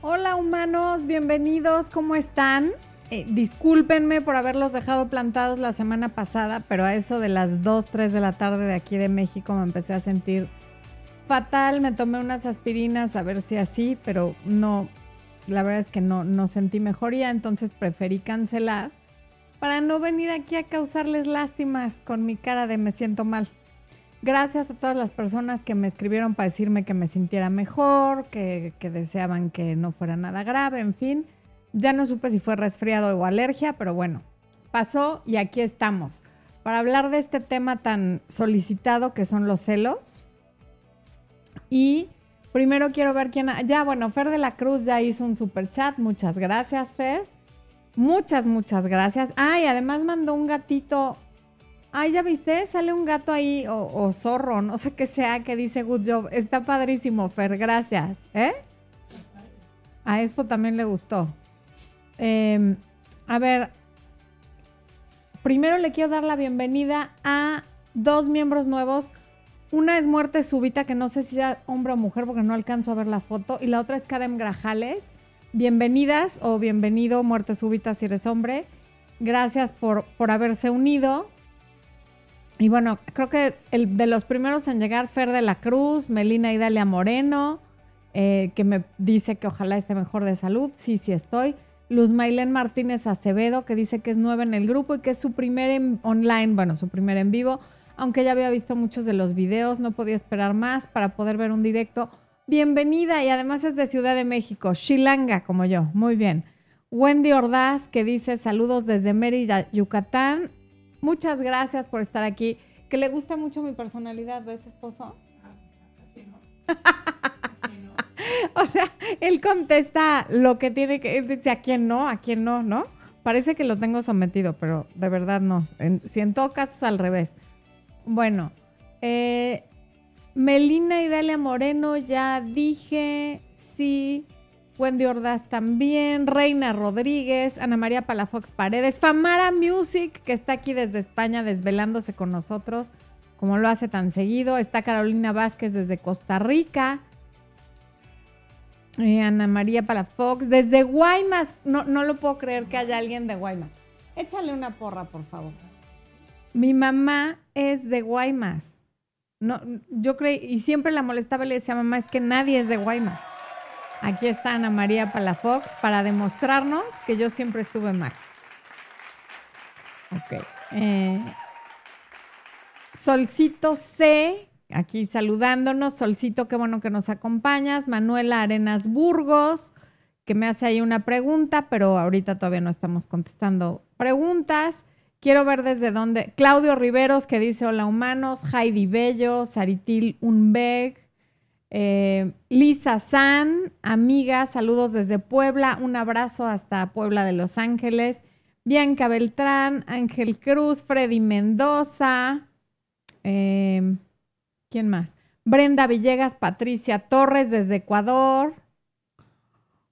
Hola humanos, bienvenidos, ¿cómo están? Eh, discúlpenme por haberlos dejado plantados la semana pasada, pero a eso de las 2, 3 de la tarde de aquí de México me empecé a sentir fatal, me tomé unas aspirinas a ver si así, pero no, la verdad es que no, no sentí mejoría, entonces preferí cancelar para no venir aquí a causarles lástimas con mi cara de me siento mal. Gracias a todas las personas que me escribieron para decirme que me sintiera mejor, que, deseaban que no fuera nada grave, en fin. Ya no supe si fue resfriado o alergia, pero bueno, pasó y aquí estamos. Para hablar de este tema tan solicitado que son los celos. Y primero quiero ver quién... Ya, bueno, Fer de la Cruz ya hizo un super chat. Muchas gracias, Fer. Muchas, muchas gracias. Ah, además mandó un gatito Ay, ya viste, sale un gato ahí o, zorro, no sé qué sea, que dice good job. Está padrísimo, Fer, gracias. ¿Eh? A Expo también le gustó. Em, a ver, primero le quiero dar la bienvenida a dos miembros nuevos. Una es Muerte Súbita, que no sé si sea hombre o mujer porque no alcanzo a ver la foto. Y la otra es Karen Grajales. Bienvenidas o bienvenido, Muerte Súbita, si eres hombre. Gracias por, por haberse unido. Y bueno, creo que el de los primeros en llegar, Fer de la Cruz, Melina Idalia Moreno, eh, que me dice que ojalá esté mejor de salud. Sí, sí estoy. Luz Mailén Martínez Acevedo, que dice que es nueva en el grupo y que es su primer en online, bueno, su primer en vivo. Aunque ya había visto muchos de los videos, no podía esperar más para poder ver un directo. Bienvenida y además es de Ciudad de México, Shilanga como yo. Muy bien. Wendy Ordaz, que dice saludos desde Mérida, Yucatán. Muchas gracias por estar aquí. Que le gusta mucho mi personalidad, ¿ves, esposo? o sea, él contesta lo que tiene que, él dice a quién no, a quién no, ¿no? Parece que lo tengo sometido, pero de verdad no. En, si en todo caso es al revés. Bueno, eh, Melina Idalia Moreno, ya dije, sí. Wendy Ordaz también, Reina Rodríguez, Ana María Palafox Paredes, Famara Music, que está aquí desde España desvelándose con nosotros, como lo hace tan seguido. Está Carolina Vázquez desde Costa Rica. Eh, Ana María Palafox, desde Guaymas. No, no lo puedo creer que haya alguien de Guaymas. Échale una porra, por favor. Mi mamá es de Guaymas. No, yo creí, y siempre la molestaba y le decía, mamá, es que nadie es de Guaymas. Aquí está Ana María Palafox para demostrarnos que yo siempre estuve mal. Ok. Eh, Solcito C, aquí saludándonos. Solcito, qué bueno que nos acompañas. Manuela Arenas Burgos, que me hace ahí una pregunta, pero ahorita todavía no estamos contestando preguntas. Quiero ver desde dónde. Claudio Riveros, que dice hola humanos. Heidi Bello, Saritil Unbeg. Eh, Lisa San, amiga, saludos desde Puebla, un abrazo hasta Puebla de Los Ángeles. Bianca Beltrán, Ángel Cruz, Freddy Mendoza. Em, ¿Quién más? Brenda Villegas, Patricia Torres desde Ecuador.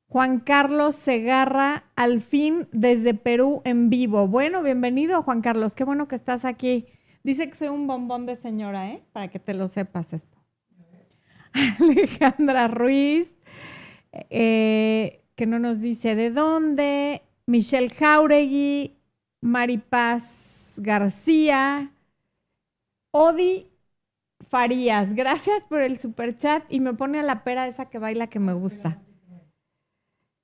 Juan Carlos Segarra, al fin desde Perú en vivo. Bueno, bienvenido Juan Carlos, qué bueno que estás aquí. Dice que soy un bombón de señora, ¿eh? Para que te lo sepas esto. Alejandra Ruiz, eh, que no nos dice de dónde, Michelle Jauregui, Maripaz García, Odi Farías, gracias por el super chat y me pone a la pera esa que baila que me gusta.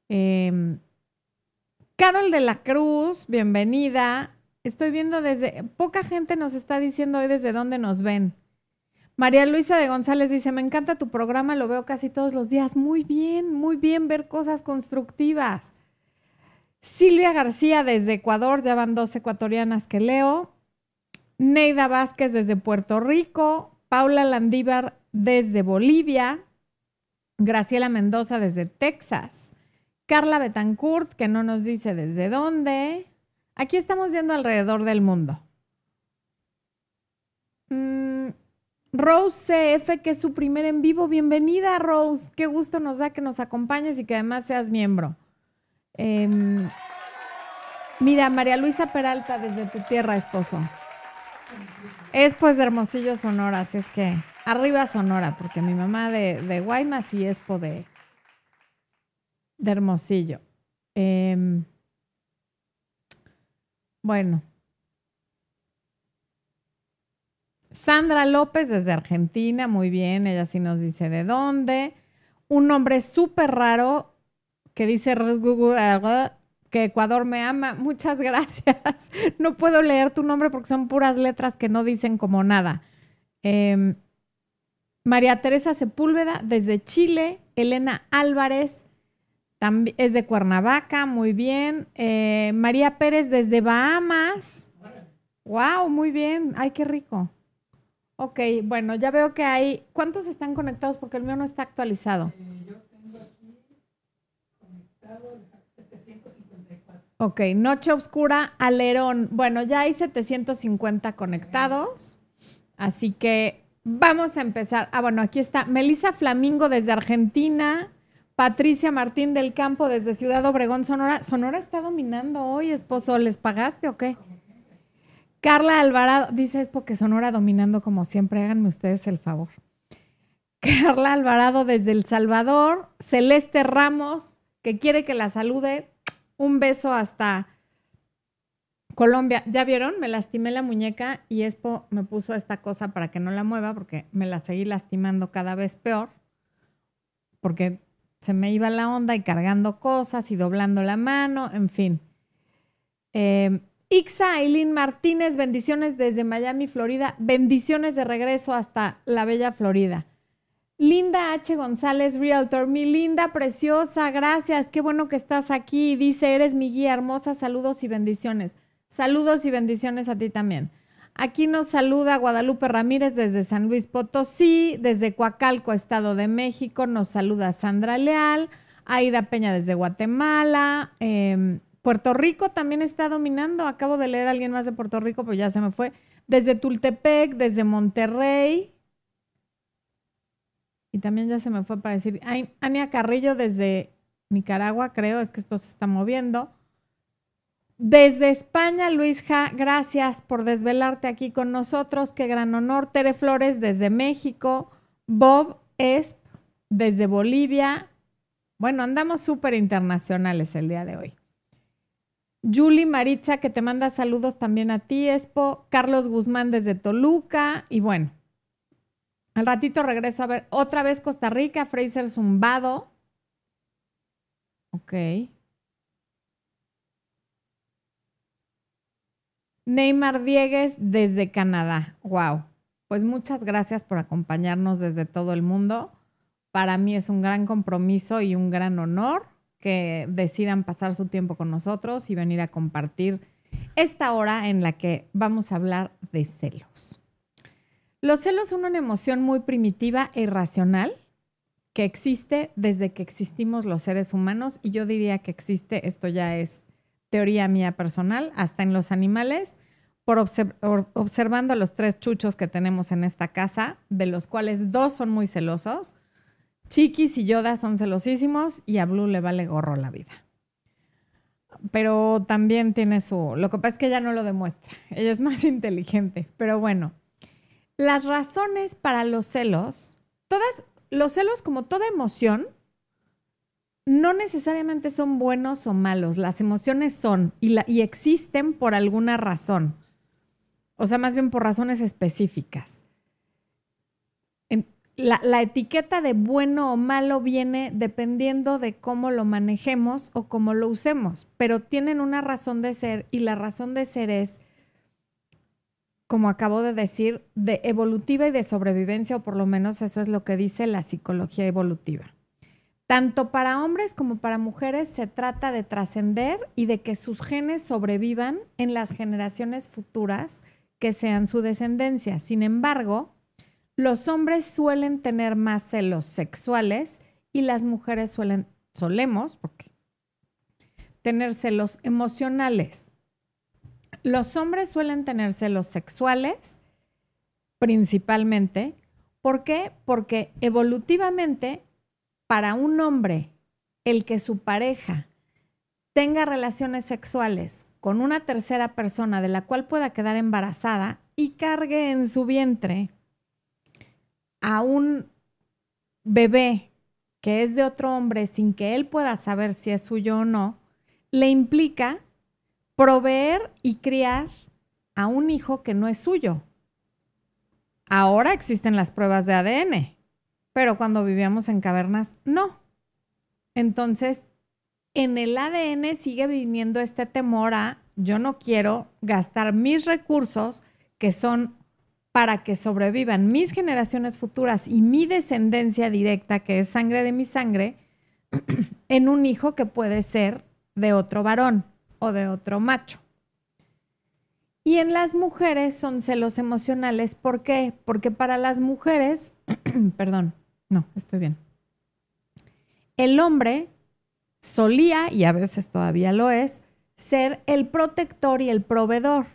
Em, Carol de la Cruz, bienvenida. Estoy viendo desde, poca gente nos está diciendo hoy desde dónde nos ven. María Luisa de González dice, me encanta tu programa, lo veo casi todos los días. Muy bien, muy bien ver cosas constructivas. Silvia García desde Ecuador, ya van dos ecuatorianas que leo. Neida Vázquez desde Puerto Rico. Paula Landívar desde Bolivia. Graciela Mendoza desde Texas. Carla Betancourt, que no nos dice desde dónde. Aquí estamos yendo alrededor del mundo. Mm, Rose CF, que es su primer en vivo. Bienvenida, Rose. Qué gusto nos da que nos acompañes y que además seas miembro. Em, mira, María Luisa Peralta, desde tu tierra, esposo. Es pues de Hermosillo, Sonora, así es que arriba Sonora, porque mi mamá de, Guaymas y es de, de Hermosillo. Em, bueno. Sandra López desde Argentina, muy bien, ella sí nos dice de dónde. Un nombre súper raro que dice que Ecuador me ama. Muchas gracias. No puedo leer tu nombre porque son puras letras que no dicen como nada. Em, María Teresa Sepúlveda desde Chile. Elena Álvarez es de Cuernavaca, muy bien. Eh, María Pérez desde Bahamas. Wow, muy bien. Ay, qué rico. Ok, bueno, ya veo que hay. ¿Cuántos están conectados? Porque el mío no está actualizado. Eh, yo tengo aquí conectados 754. Ok, Noche Oscura, Alerón. Bueno, ya hay 750 conectados. Así que vamos a empezar. Ah, bueno, aquí está Melissa Flamingo desde Argentina. Patricia Martín del Campo desde Ciudad Obregón, Sonora. Sonora está dominando hoy, esposo. ¿Les pagaste o qué? Carla Alvarado, dice es porque Sonora dominando como siempre, háganme ustedes el favor. Carla Alvarado desde El Salvador, Celeste Ramos, que quiere que la salude. Un beso hasta Colombia. ¿Ya vieron? Me lastimé la muñeca y Expo me puso esta cosa para que no la mueva porque me la seguí lastimando cada vez peor. Porque se me iba la onda y cargando cosas y doblando la mano, en fin. Eh, Ixa Aileen Martínez, bendiciones desde Miami, Florida. Bendiciones de regreso hasta la bella Florida. Linda H. González, Realtor. Mi linda, preciosa, gracias. Qué bueno que estás aquí. Dice, eres mi guía hermosa. Saludos y bendiciones. Saludos y bendiciones a ti también. Aquí nos saluda Guadalupe Ramírez desde San Luis Potosí, desde Coacalco, Estado de México. Nos saluda Sandra Leal, Aida Peña desde Guatemala. Em, Puerto Rico también está dominando. Acabo de leer a alguien más de Puerto Rico, pero ya se me fue. Desde Tultepec, desde Monterrey. Y también ya se me fue para decir, Ania Carrillo desde Nicaragua, creo, es que esto se está moviendo. Desde España, Luis Ja, gracias por desvelarte aquí con nosotros. Qué gran honor. Tere Flores desde México. Bob Esp desde Bolivia. Bueno, andamos súper internacionales el día de hoy. Julie Maritza, que te manda saludos también a ti, Espo. Carlos Guzmán desde Toluca. Y bueno, al ratito regreso a ver otra vez Costa Rica, Fraser Zumbado. Ok. Neymar Diegues desde Canadá. Wow. Pues muchas gracias por acompañarnos desde todo el mundo. Para mí es un gran compromiso y un gran honor que decidan pasar su tiempo con nosotros y venir a compartir esta hora en la que vamos a hablar de celos. Los celos son una emoción muy primitiva e irracional que existe desde que existimos los seres humanos y yo diría que existe, esto ya es teoría mía personal, hasta en los animales, por observando a los tres chuchos que tenemos en esta casa, de los cuales dos son muy celosos. Chiquis y Yoda son celosísimos y a Blue le vale gorro la vida. Pero también tiene su... Lo que pasa es que ella no lo demuestra. Ella es más inteligente. Pero bueno, las razones para los celos, todas, los celos como toda emoción, no necesariamente son buenos o malos, las emociones son y, y, existen por alguna razón, o sea, más bien por razones específicas. La, etiqueta de bueno o malo viene dependiendo de cómo lo manejemos o cómo lo usemos, pero tienen una razón de ser y la razón de ser es, como acabo de decir, de evolutiva y de sobrevivencia, o por lo menos eso es lo que dice la psicología evolutiva. Tanto para hombres como para mujeres se trata de trascender y de que sus genes sobrevivan en las generaciones futuras que sean su descendencia. Sin embargo, los hombres suelen tener más celos sexuales y las mujeres suelen, solemos, porque tener celos emocionales. Los hombres suelen tener celos sexuales principalmente. ¿Por qué? Porque evolutivamente para un hombre el que su pareja tenga relaciones sexuales con una tercera persona de la cual pueda quedar embarazada y cargue en su vientre a un bebé que es de otro hombre sin que él pueda saber si es suyo o no, le implica proveer y criar a un hijo que no es suyo. Ahora existen las pruebas de ADN, pero cuando vivíamos en cavernas, no. Entonces, en el ADN sigue viniendo este temor a yo no quiero gastar mis recursos que son para que sobrevivan mis generaciones futuras y mi descendencia directa, que es sangre de mi sangre, en un hijo que puede ser de otro varón o de otro macho. Y en las mujeres son celos emocionales. ¿Por qué? Porque para las mujeres, perdón, no, estoy bien. El hombre solía, y a veces todavía lo es, ser el protector y el proveedor.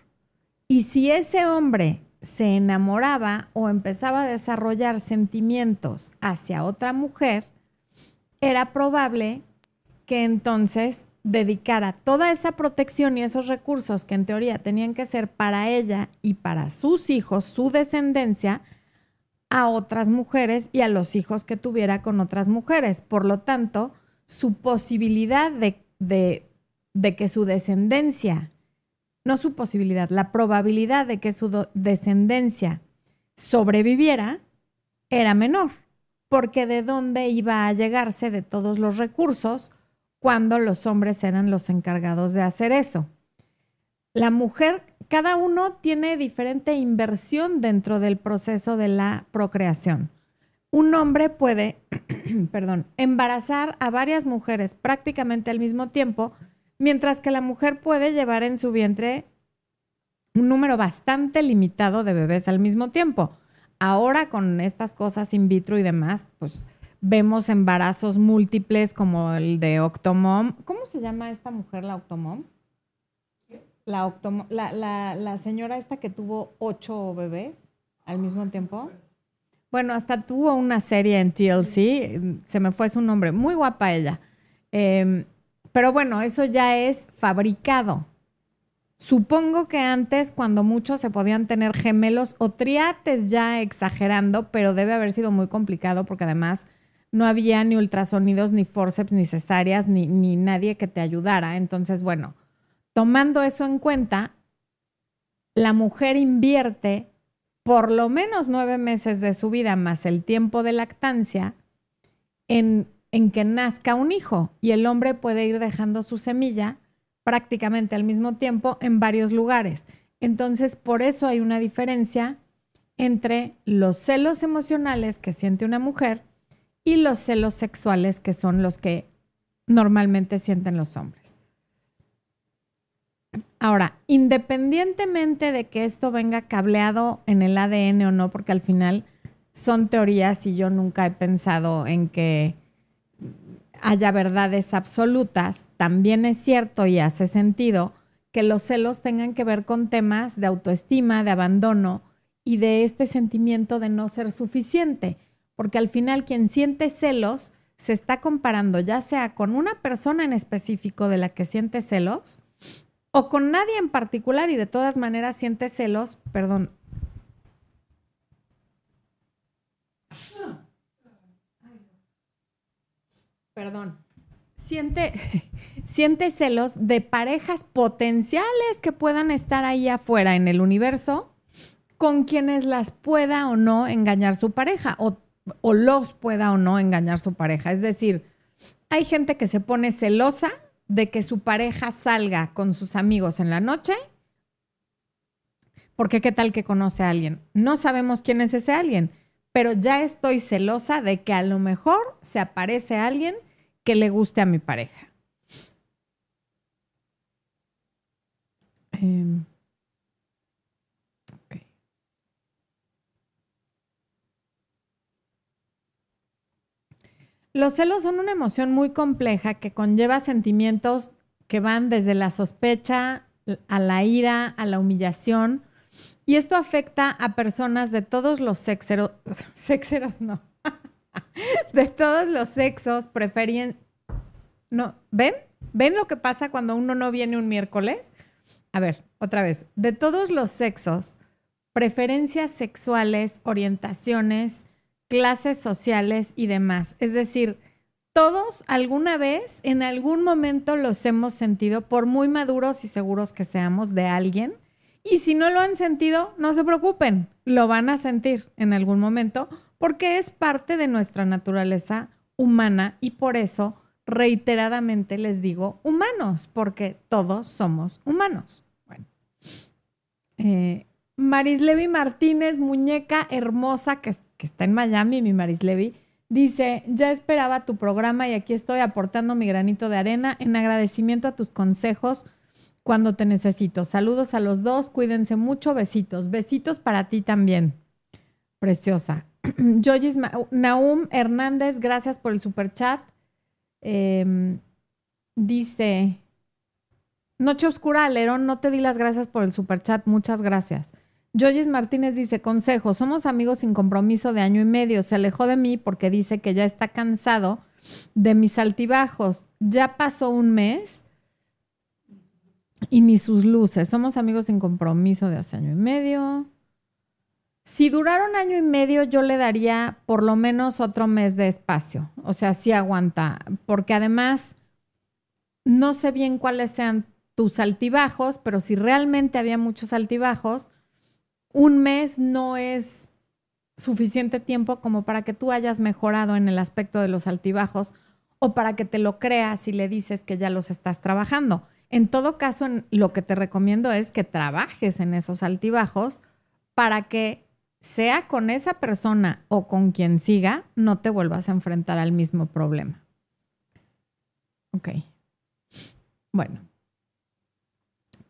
Y si ese hombre se enamoraba o empezaba a desarrollar sentimientos hacia otra mujer, era probable que entonces dedicara toda esa protección y esos recursos que en teoría tenían que ser para ella y para sus hijos, su descendencia, a otras mujeres y a los hijos que tuviera con otras mujeres. Por lo tanto, su posibilidad de, de que su descendencia, no su posibilidad, la probabilidad de que su descendencia sobreviviera era menor, porque de dónde iba a llegarse de todos los recursos cuando los hombres eran los encargados de hacer eso. La mujer, cada uno tiene diferente inversión dentro del proceso de la procreación. Un hombre puede, perdón, embarazar a varias mujeres prácticamente al mismo tiempo mientras que la mujer puede llevar en su vientre un número bastante limitado de bebés al mismo tiempo. Ahora con estas cosas in vitro y demás, pues vemos embarazos múltiples como el de Octomom. ¿Cómo se llama esta mujer, la Octomom? La, octomom, la, la, la señora esta que tuvo ocho bebés al mismo tiempo. Bueno, hasta tuvo una serie en TLC, se me fue su nombre, muy guapa ella. Eh, pero bueno, eso ya es fabricado. Supongo que antes, cuando muchos se podían tener gemelos o triates ya exagerando, pero debe haber sido muy complicado porque además no había ni ultrasonidos, ni forceps, ni cesáreas, ni, ni nadie que te ayudara. Entonces, bueno, tomando eso en cuenta, la mujer invierte por lo menos nueve meses de su vida más el tiempo de lactancia en en que nazca un hijo y el hombre puede ir dejando su semilla prácticamente al mismo tiempo en varios lugares. Entonces, por eso hay una diferencia entre los celos emocionales que siente una mujer y los celos sexuales que son los que normalmente sienten los hombres. Ahora, independientemente de que esto venga cableado en el ADN o no, porque al final son teorías y yo nunca he pensado en que haya verdades absolutas, también es cierto y hace sentido que los celos tengan que ver con temas de autoestima, de abandono y de este sentimiento de no ser suficiente, porque al final quien siente celos se está comparando ya sea con una persona en específico de la que siente celos o con nadie en particular y de todas maneras siente celos, perdón, perdón, siente, siente celos de parejas potenciales que puedan estar ahí afuera en el universo con quienes las pueda o no engañar su pareja o, o los pueda o no engañar su pareja. Es decir, hay gente que se pone celosa de que su pareja salga con sus amigos en la noche porque qué tal que conoce a alguien. No sabemos quién es ese alguien, pero ya estoy celosa de que a lo mejor se aparece alguien que le guste a mi pareja. Em, Los celos son una emoción muy compleja que conlleva sentimientos que van desde la sospecha a la ira, a la humillación. Y esto afecta a personas de todos los sexeros, sexeros no, de todos los sexos, preferien... No, ¿ven? ¿Ven lo que pasa cuando uno no viene un miércoles? A ver, otra vez. De todos los sexos, preferencias sexuales, orientaciones, clases sociales y demás. Es decir, todos alguna vez, en algún momento los hemos sentido, por muy maduros y seguros que seamos de alguien. Y si no lo han sentido, no se preocupen, lo van a sentir en algún momento porque es parte de nuestra naturaleza humana y por eso reiteradamente les digo humanos, porque todos somos humanos. Bueno. Eh, Marislevi Martínez, muñeca hermosa que, que está en Miami, mi Marislevi, dice, ya esperaba tu programa y aquí estoy aportando mi granito de arena en agradecimiento a tus consejos cuando te necesito. Saludos a los dos, cuídense mucho, besitos. Besitos para ti también. Preciosa. Joyis Naum Hernández, gracias por el super chat. Em, dice, Noche Oscura, Alerón, no te di las gracias por el super chat, muchas gracias. Joyis Martínez dice, consejo, somos amigos sin compromiso de año y medio, se alejó de mí porque dice que ya está cansado de mis altibajos. Ya pasó un mes y ni sus luces. Somos amigos sin compromiso de hace año y medio. Si durara un año y medio, yo le daría por lo menos otro mes de espacio. O sea, sí aguanta. Porque además, no sé bien cuáles sean tus altibajos, pero si realmente había muchos altibajos, un mes no es suficiente tiempo como para que tú hayas mejorado en el aspecto de los altibajos o para que te lo creas y le dices que ya los estás trabajando. En todo caso, lo que te recomiendo es que trabajes en esos altibajos para que sea con esa persona o con quien siga, no te vuelvas a enfrentar al mismo problema. Ok. Bueno.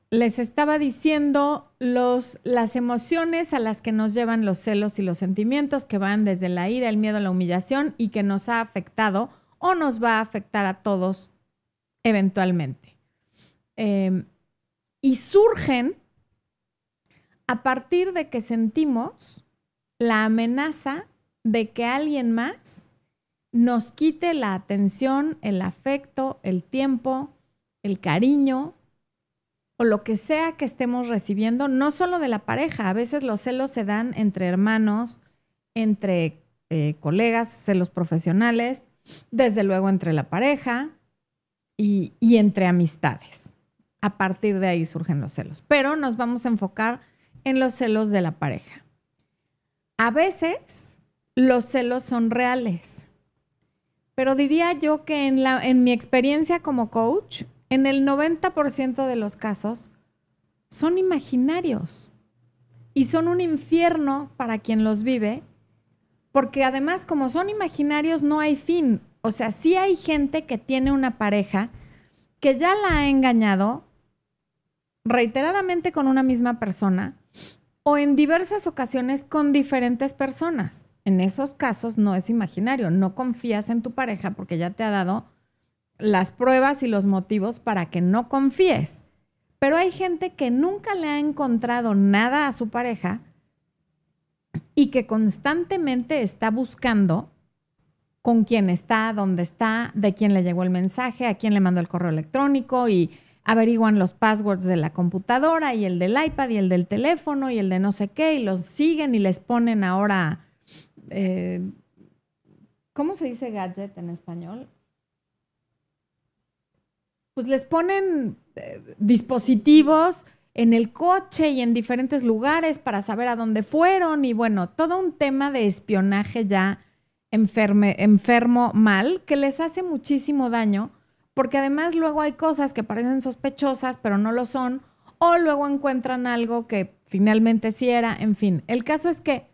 Les estaba diciendo los, las emociones a las que nos llevan los celos y los sentimientos que van desde la ira, el miedo, la humillación y que nos ha afectado o nos va a afectar a todos eventualmente. Em, y surgen a partir de que sentimos la amenaza de que alguien más nos quite la atención, el afecto, el tiempo, el cariño o lo que sea que estemos recibiendo, no solo de la pareja, a veces los celos se dan entre hermanos, entre eh, colegas, celos profesionales, desde luego entre la pareja y entre amistades. A partir de ahí surgen los celos, pero nos vamos a enfocar en los celos de la pareja. A veces los celos son reales, pero diría yo que en, la, en mi experiencia como coach, en el 90% de los casos son imaginarios y son un infierno para quien los vive, porque además como son imaginarios no hay fin. O sea, sí hay gente que tiene una pareja que ya la ha engañado reiteradamente con una misma persona o en diversas ocasiones con diferentes personas. En esos casos no es imaginario, no confías en tu pareja porque ya te ha dado las pruebas y los motivos para que no confíes. Pero hay gente que nunca le ha encontrado nada a su pareja y que constantemente está buscando con quién está, dónde está, de quién le llegó el mensaje, a quién le mandó el correo electrónico y averiguan los passwords de la computadora y el del iPad y el del teléfono y el de no sé qué y los siguen y les ponen ahora, eh, ¿cómo se dice gadget en español? Pues les ponen eh, dispositivos en el coche y en diferentes lugares para saber a dónde fueron y bueno, todo un tema de espionaje ya enfermo mal que les hace muchísimo daño porque además luego hay cosas que parecen sospechosas, pero no lo son, o luego encuentran algo que finalmente sí era, en fin. El caso es que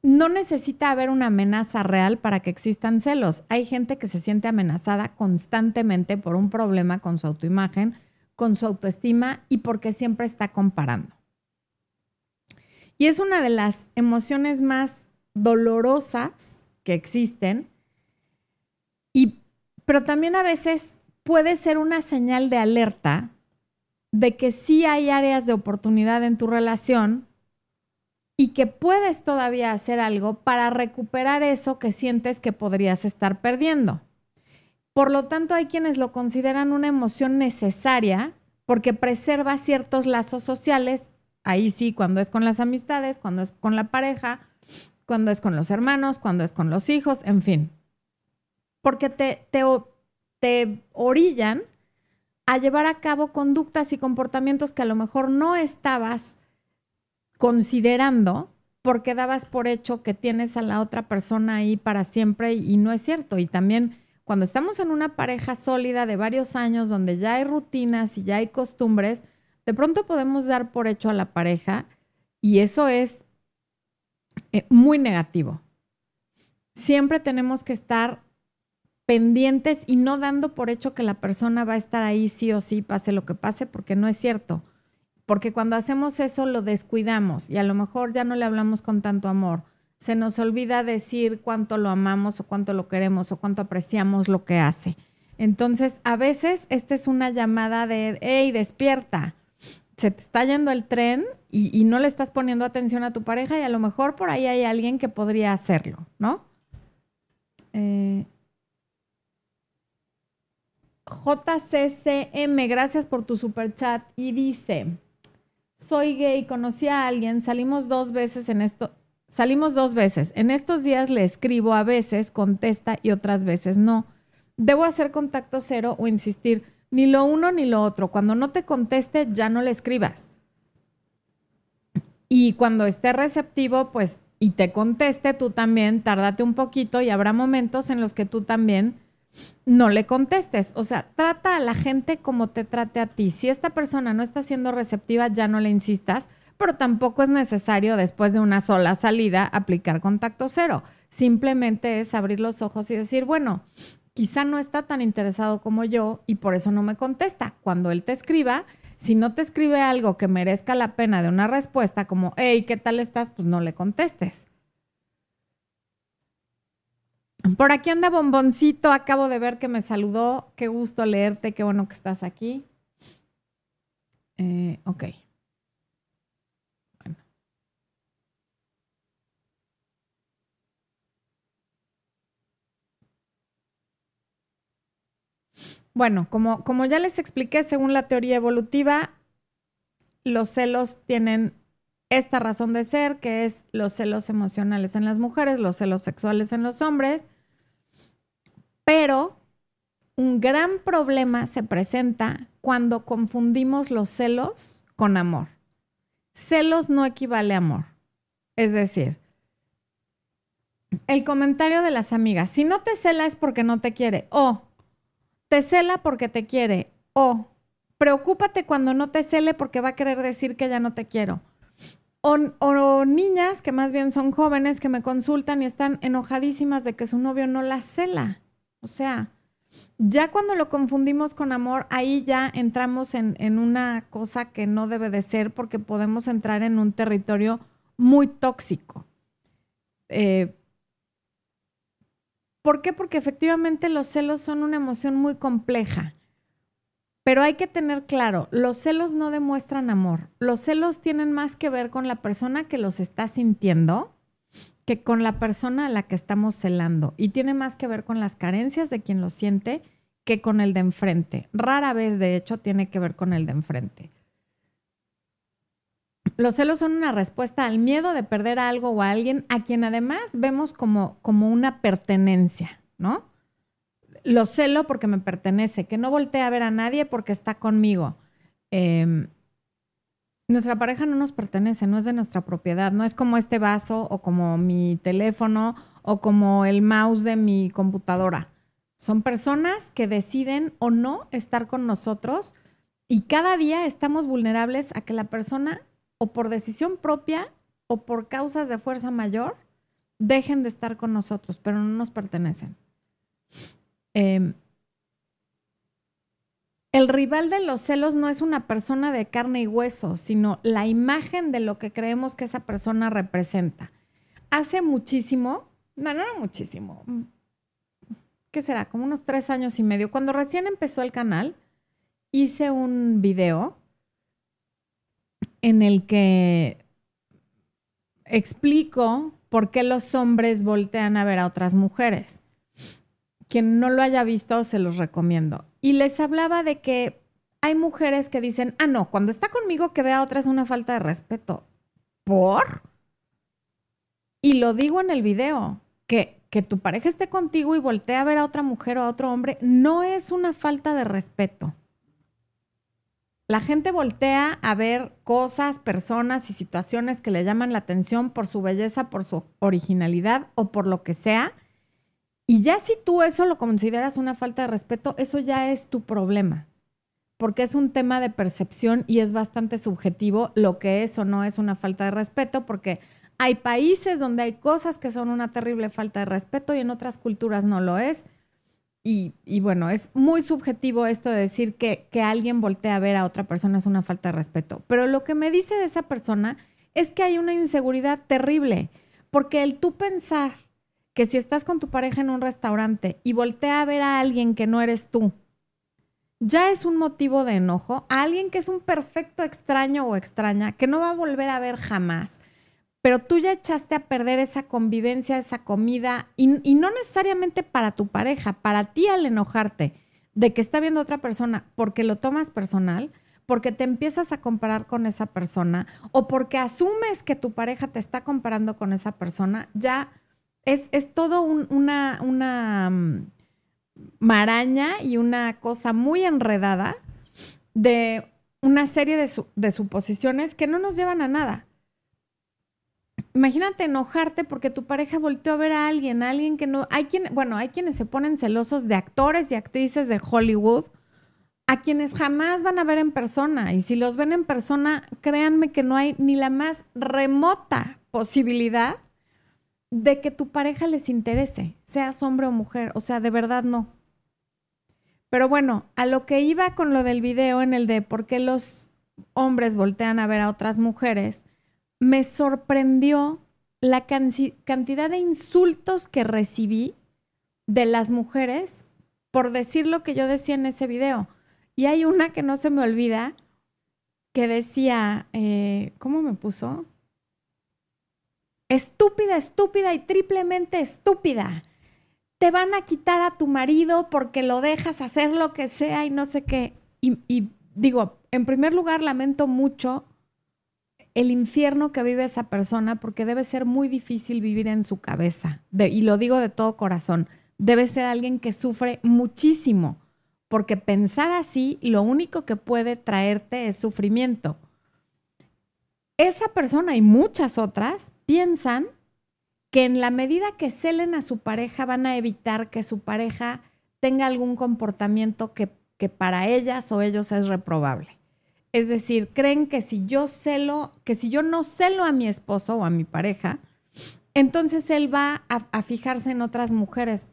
no necesita haber una amenaza real para que existan celos. Hay gente que se siente amenazada constantemente por un problema con su autoimagen, con su autoestima y porque siempre está comparando. Y es una de las emociones más dolorosas que existen, y, pero también a veces puede ser una señal de alerta de que sí hay áreas de oportunidad en tu relación y que puedes todavía hacer algo para recuperar eso que sientes que podrías estar perdiendo. Por lo tanto, hay quienes lo consideran una emoción necesaria porque preserva ciertos lazos sociales, ahí sí, cuando es con las amistades, cuando es con la pareja, cuando es con los hermanos, cuando es con los hijos, en fin. porque te, te, te orillan a llevar a cabo conductas y comportamientos que a lo mejor no estabas considerando porque dabas por hecho que tienes a la otra persona ahí para siempre y no es cierto. Y también cuando estamos en una pareja sólida de varios años donde ya hay rutinas y ya hay costumbres, de pronto podemos dar por hecho a la pareja y eso es eh, muy negativo. Siempre tenemos que estar pendientes y no dando por hecho que la persona va a estar ahí sí o sí, pase lo que pase, porque no es cierto. Porque cuando hacemos eso lo descuidamos y a lo mejor ya no le hablamos con tanto amor. Se nos olvida decir cuánto lo amamos o cuánto lo queremos o cuánto apreciamos lo que hace. Entonces, a veces esta es una llamada de, hey, despierta. Se te está yendo el tren y, no le estás poniendo atención a tu pareja y a lo mejor por ahí hay alguien que podría hacerlo, ¿no? Eh, JCCM, gracias por tu super chat. Y dice, soy gay, conocí a alguien, salimos dos veces en esto, salimos dos veces. En estos días le escribo, a veces contesta y otras veces no. Debo hacer contacto cero o insistir, ni lo uno ni lo otro. Cuando no te conteste, ya no le escribas. Y cuando esté receptivo, pues, y te conteste, tú también, tárdate un poquito y habrá momentos en los que tú también no le contestes. O sea, trata a la gente como te trate a ti. Si esta persona no está siendo receptiva, ya no le insistas, pero tampoco es necesario después de una sola salida aplicar contacto cero. Simplemente es abrir los ojos y decir, bueno, quizá no está tan interesado como yo y por eso no me contesta. Cuando él te escriba, si no te escribe algo que merezca la pena de una respuesta como, hey, ¿qué tal estás? Pues no le contestes. Por aquí anda Bomboncito, acabo de ver que me saludó. Qué gusto leerte, qué bueno que estás aquí. Eh, ok. Bueno. Bueno, como, como ya les expliqué, según la teoría evolutiva, los celos tienen esta razón de ser, que es los celos emocionales en las mujeres, los celos sexuales en los hombres pero un gran problema se presenta cuando confundimos los celos con amor. Celos no equivale a amor. Es decir, el comentario de las amigas, si no te cela es porque no te quiere, o te cela porque te quiere, o preocúpate cuando no te cele porque va a querer decir que ya no te quiero. O, o, niñas que más bien son jóvenes que me consultan y están enojadísimas de que su novio no las cela. O sea, ya cuando lo confundimos con amor, ahí ya entramos en, una cosa que no debe de ser porque podemos entrar en un territorio muy tóxico. Eh, ¿Por qué? Porque efectivamente los celos son una emoción muy compleja. Pero hay que tener claro, los celos no demuestran amor. Los celos tienen más que ver con la persona que los está sintiendo que con la persona a la que estamos celando y tiene más que ver con las carencias de quien lo siente que con el de enfrente. Rara vez, de hecho, tiene que ver con el de enfrente. Los celos son una respuesta al miedo de perder a algo o a alguien a quien además vemos como, como una pertenencia, ¿no? Lo celo porque me pertenece, que no voltee a ver a nadie porque está conmigo. Eh, nuestra pareja no nos pertenece, no es de nuestra propiedad, no es como este vaso o como mi teléfono o como el mouse de mi computadora. Son personas que deciden o no estar con nosotros y cada día estamos vulnerables a que la persona o por decisión propia o por causas de fuerza mayor dejen de estar con nosotros, pero no nos pertenecen. Eh, el rival de los celos no es una persona de carne y hueso, sino la imagen de lo que creemos que esa persona representa. Hace muchísimo, no, no, no muchísimo, ¿qué será? Como unos tres años y medio, cuando recién empezó el canal, hice un video en el que explico por qué los hombres voltean a ver a otras mujeres. Quien no lo haya visto, se los recomiendo y les hablaba de que hay mujeres que dicen, ah, no, cuando está conmigo que vea a otra es una falta de respeto. ¿Por? Y lo digo en el video, que, que tu pareja esté contigo y voltea a ver a otra mujer o a otro hombre no es una falta de respeto. La gente voltea a ver cosas, personas y situaciones que le llaman la atención por su belleza, por su originalidad o por lo que sea. Y ya si tú eso lo consideras una falta de respeto, eso ya es tu problema. Porque es un tema de percepción y es bastante subjetivo lo que es o no es una falta de respeto, porque hay países donde hay cosas que son una terrible falta de respeto y en otras culturas no lo es. Y, bueno, es muy subjetivo esto de decir que, que alguien voltea a ver a otra persona es una falta de respeto. Pero lo que me dice de esa persona es que hay una inseguridad terrible, porque el tú pensar que si estás con tu pareja en un restaurante y voltea a ver a alguien que no eres tú, ya es un motivo de enojo, a alguien que es un perfecto extraño o extraña, que no va a volver a ver jamás, pero tú ya echaste a perder esa convivencia, esa comida, y, no necesariamente para tu pareja, para ti al enojarte de que está viendo otra persona porque lo tomas personal, porque te empiezas a comparar con esa persona o porque asumes que tu pareja te está comparando con esa persona, ya es, todo una, una mm, maraña y una cosa muy enredada de una serie de, de suposiciones que no nos llevan a nada imagínate enojarte porque tu pareja volteó a ver a alguien, a alguien que no, hay quien, bueno, hay quienes se ponen celosos de actores y actrices de Hollywood, a quienes jamás van a ver en persona. Y si los ven en persona, créanme que no hay ni la más remota posibilidad de que tu pareja les interese, seas hombre o mujer. O sea, de verdad no. Pero bueno, a lo que iba con lo del video en el de por qué los hombres voltean a ver a otras mujeres, me sorprendió la cantidad de insultos que recibí de las mujeres por decir lo que yo decía en ese video. Y hay una que no se me olvida, que decía, eh, ¿cómo me puso? Estúpida, estúpida y triplemente estúpida. Te van a quitar a tu marido porque lo dejas hacer lo que sea y no sé qué. y digo, en primer lugar, lamento mucho el infierno que vive esa persona porque debe ser muy difícil vivir en su cabeza. y lo digo de todo corazón. Debe ser alguien que sufre muchísimo porque pensar así lo único que puede traerte es sufrimiento. Esa persona y muchas otras piensan que en la medida que celen a su pareja van a evitar que su pareja tenga algún comportamiento que, para ellas o ellos es reprobable. Es decir, creen que si yo celo, que si yo no celo a mi esposo o a mi pareja, entonces él va a, fijarse en otras mujeres.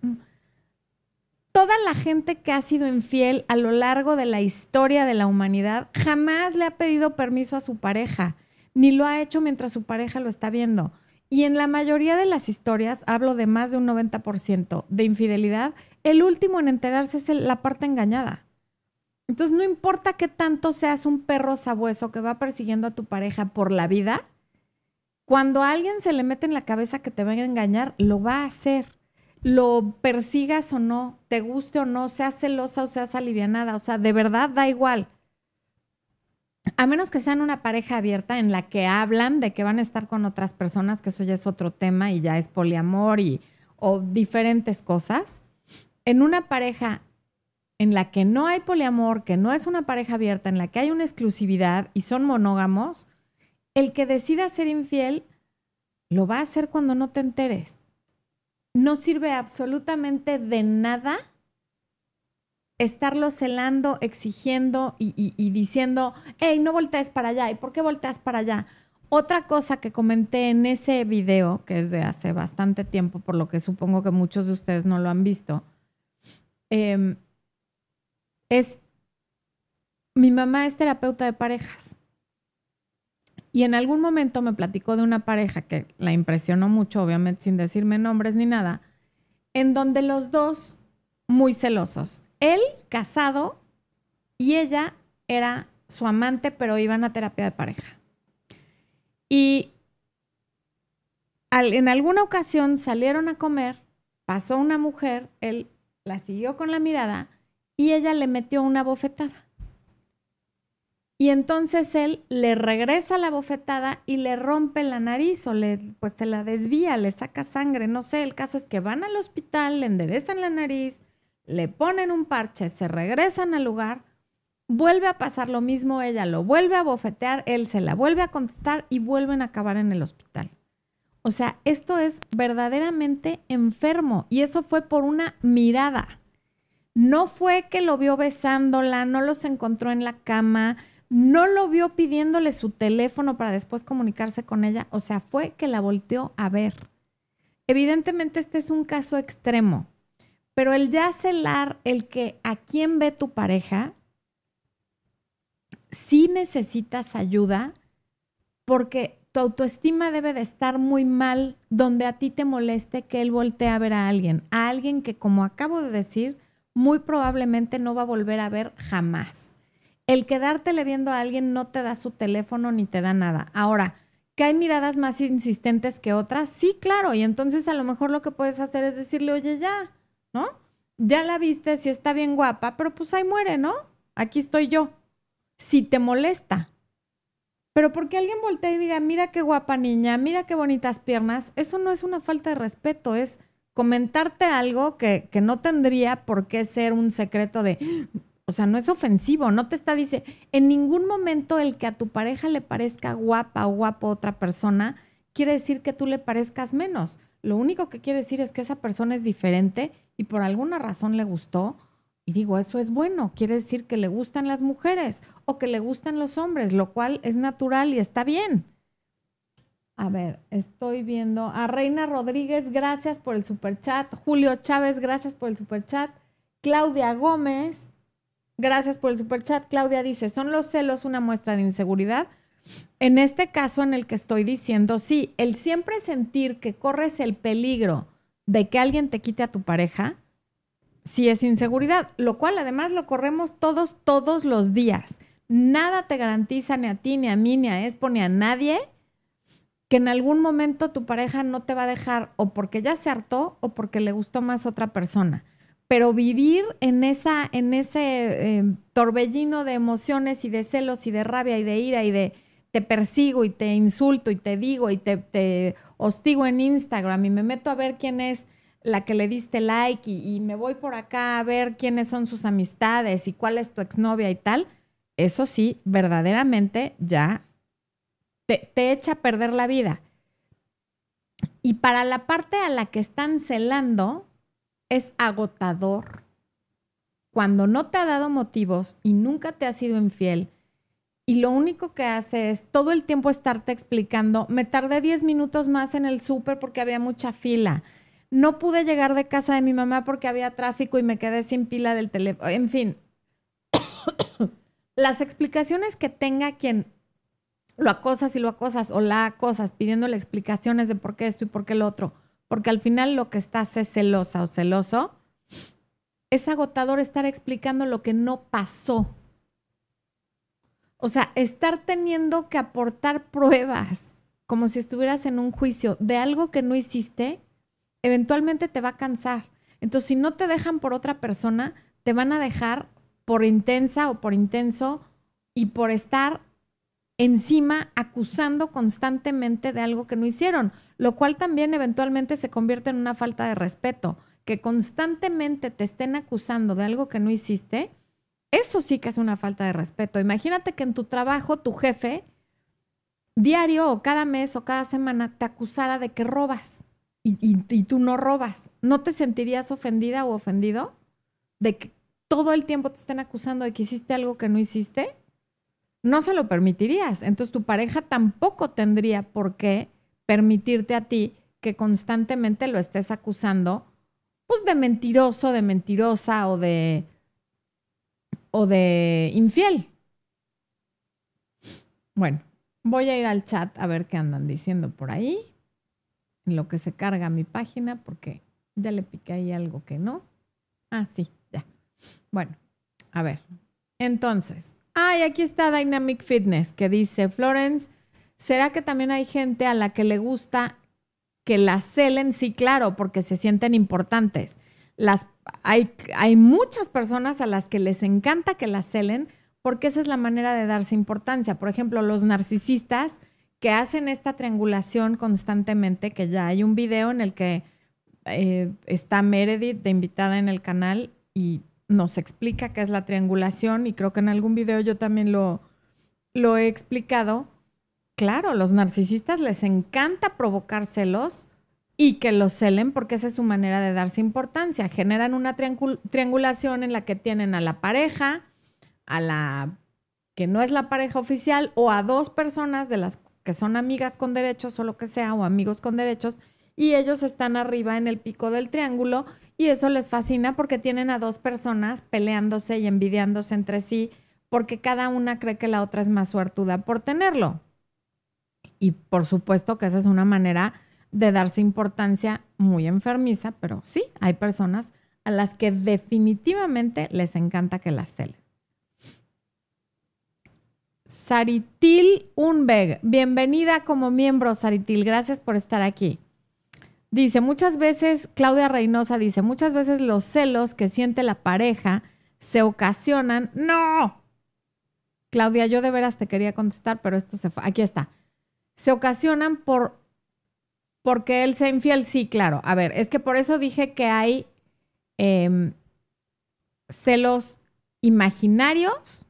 Toda la gente que ha sido infiel a lo largo de la historia de la humanidad jamás le ha pedido permiso a su pareja, ni lo ha hecho mientras su pareja lo está viendo. Y en la mayoría de las historias, hablo de más de un 90% de infidelidad, el último en enterarse es la parte engañada. Entonces, no importa qué tanto seas un perro sabueso que va persiguiendo a tu pareja por la vida, cuando a alguien se le mete en la cabeza que te va a engañar, lo va a hacer. Lo persigas o no, te guste o no, seas celosa o seas alivianada. O sea, de verdad da igual. A menos que sean una pareja abierta en la que hablan de que van a estar con otras personas, que eso ya es otro tema y ya es poliamor y, o diferentes cosas. En una pareja en la que no hay poliamor, que no es una pareja abierta, en la que hay una exclusividad y son monógamos, el que decida ser infiel lo va a hacer cuando no te enteres. No sirve absolutamente de nada estarlo celando, exigiendo y, diciendo, hey, no voltees para allá. ¿Y por qué volteas para allá? Otra cosa que comenté en ese video, que es de hace bastante tiempo, por lo que supongo que muchos de ustedes no lo han visto, eh, es, mi mamá es terapeuta de parejas. Y en algún momento me platicó de una pareja que la impresionó mucho, obviamente sin decirme nombres ni nada, en donde los dos muy celosos. Él casado y ella era su amante, pero iban a terapia de pareja. Y en alguna ocasión salieron a comer, pasó una mujer, él la siguió con la mirada y ella le metió una bofetada. Y entonces él le regresa la bofetada y le rompe la nariz o le, pues se la desvía, le saca sangre, no sé. El caso es que van al hospital, le enderezan la nariz, le ponen un parche, se regresan al lugar, vuelve a pasar lo mismo, ella lo vuelve a bofetear, él se la vuelve a contestar y vuelven a acabar en el hospital. O sea, esto es verdaderamente enfermo y eso fue por una mirada. No fue que lo vio besándola, no los encontró en la cama, no lo vio pidiéndole su teléfono para después comunicarse con ella, o sea, fue que la volteó a ver. Evidentemente este es un caso extremo, pero el ya celar, el que a quién ve tu pareja, sí necesitas ayuda porque tu autoestima debe de estar muy mal donde a ti te moleste que él voltee a ver a alguien, a alguien que como acabo de decir, muy probablemente no va a volver a ver jamás el quedártele viendo a alguien no te da su teléfono ni te da nada. Ahora, ¿que hay miradas más insistentes que otras? Sí, claro. Y entonces a lo mejor lo que puedes hacer es decirle, oye, ya, ¿no? Ya la viste, si está bien guapa, pero pues ahí muere, ¿no? Aquí estoy yo. Si te molesta. Pero porque alguien voltea y diga, mira qué guapa niña, mira qué bonitas piernas, eso no es una falta de respeto, es comentarte algo que, que no tendría por qué ser un secreto de, o sea, no es ofensivo, no te está dice, en ningún momento el que a tu pareja le parezca guapa o guapo otra persona quiere decir que tú le parezcas menos. Lo único que quiere decir es que esa persona es diferente y por alguna razón le gustó. Y digo, eso es bueno, quiere decir que le gustan las mujeres o que le gustan los hombres, lo cual es natural y está bien. A ver, estoy viendo a Reina Rodríguez, gracias por el superchat. Julio Chávez, gracias por el superchat. Claudia Gómez, Gracias por el superchat. Claudia dice, ¿son los celos una muestra de inseguridad? En este caso en el que estoy diciendo, sí, el siempre sentir que corres el peligro de que alguien te quite a tu pareja, sí es inseguridad, lo cual además lo corremos todos, todos los días. Nada te garantiza ni a ti, ni a mí, ni a Expo, ni a nadie que en algún momento tu pareja no te va a dejar o porque ya se hartó o porque le gustó más otra persona pero vivir en, esa, en ese em, torbellino de emociones y de celos y de rabia y de ira y de te persigo y te insulto y te digo y te, te hostigo en Instagram y me meto a ver quién es la que le diste like y, me voy por acá a ver quiénes son sus amistades y cuál es tu exnovia y tal, eso sí, verdaderamente ya te, te echa a perder la vida. Y para la parte a la que están celando, es agotador. Cuando no te ha dado motivos y nunca te ha sido infiel y lo único que hace es todo el tiempo estarte explicando, me tardé 10 minutos más en el súper porque había mucha fila. No pude llegar de casa de mi mamá porque había tráfico y me quedé sin pila del teléfono. En fin, las explicaciones que tenga quien lo acosas y lo acosas o la acosas pidiéndole explicaciones de por qué esto y por qué lo otro porque al final lo que estás es celosa o celoso, es agotador estar explicando lo que no pasó. O sea, estar teniendo que aportar pruebas como si estuvieras en un juicio de algo que no hiciste, eventualmente te va a cansar. Entonces, si no te dejan por otra persona, te van a dejar por intensa o por intenso y por estar encima acusando constantemente de algo que no hicieron, lo cual también eventualmente se convierte en una falta de respeto, que constantemente te estén acusando de algo que no hiciste, eso sí que es una falta de respeto. Imagínate que en tu trabajo tu jefe diario o cada mes o cada semana te acusara de que robas y, tú no robas. ¿No te sentirías ofendida o ofendido de que todo el tiempo te estén acusando de que hiciste algo que no hiciste? no se lo permitirías. Entonces tu pareja tampoco tendría por qué permitirte a ti que constantemente lo estés acusando, pues de mentiroso, de mentirosa o de o de infiel. Bueno, voy a ir al chat a ver qué andan diciendo por ahí, en lo que se carga mi página, porque ya le piqué ahí algo que no. Ah, sí, ya. Bueno, a ver. Entonces, Ay, aquí está Dynamic Fitness que dice, Florence, ¿será que también hay gente a la que le gusta que las celen? Sí, claro, porque se sienten importantes. Las, hay, muchas personas a las que les encanta que las celen porque esa es la manera de darse importancia. Por ejemplo, los narcisistas que hacen esta triangulación constantemente, que ya hay un video en el que eh, está Meredith de invitada en el canal y nos explica qué es la triangulación y creo que en algún video yo también lo, lo he explicado. Claro, los narcisistas les encanta provocar celos y que los celen porque esa es su manera de darse importancia. Generan una triangulación en la que tienen a la pareja, a la que no es la pareja oficial o a dos personas de las que son amigas con derechos o lo que sea, o amigos con derechos, y ellos están arriba en el pico del triángulo y eso les fascina porque tienen a dos personas peleándose y envidiándose entre sí porque cada una cree que la otra es más suertuda por tenerlo. Y por supuesto que esa es una manera de darse importancia muy enfermiza, pero sí, hay personas a las que definitivamente les encanta que las celen. Saritil Unbeg, bienvenida como miembro, Saritil, gracias por estar aquí. Dice, muchas veces, Claudia Reynosa dice, muchas veces los celos que siente la pareja se ocasionan. No. Claudia, yo de veras te quería contestar, pero esto se fue. Aquí está. Se ocasionan por porque él sea infiel. Sí, claro. A ver, es que por eso dije que hay em, celos imaginarios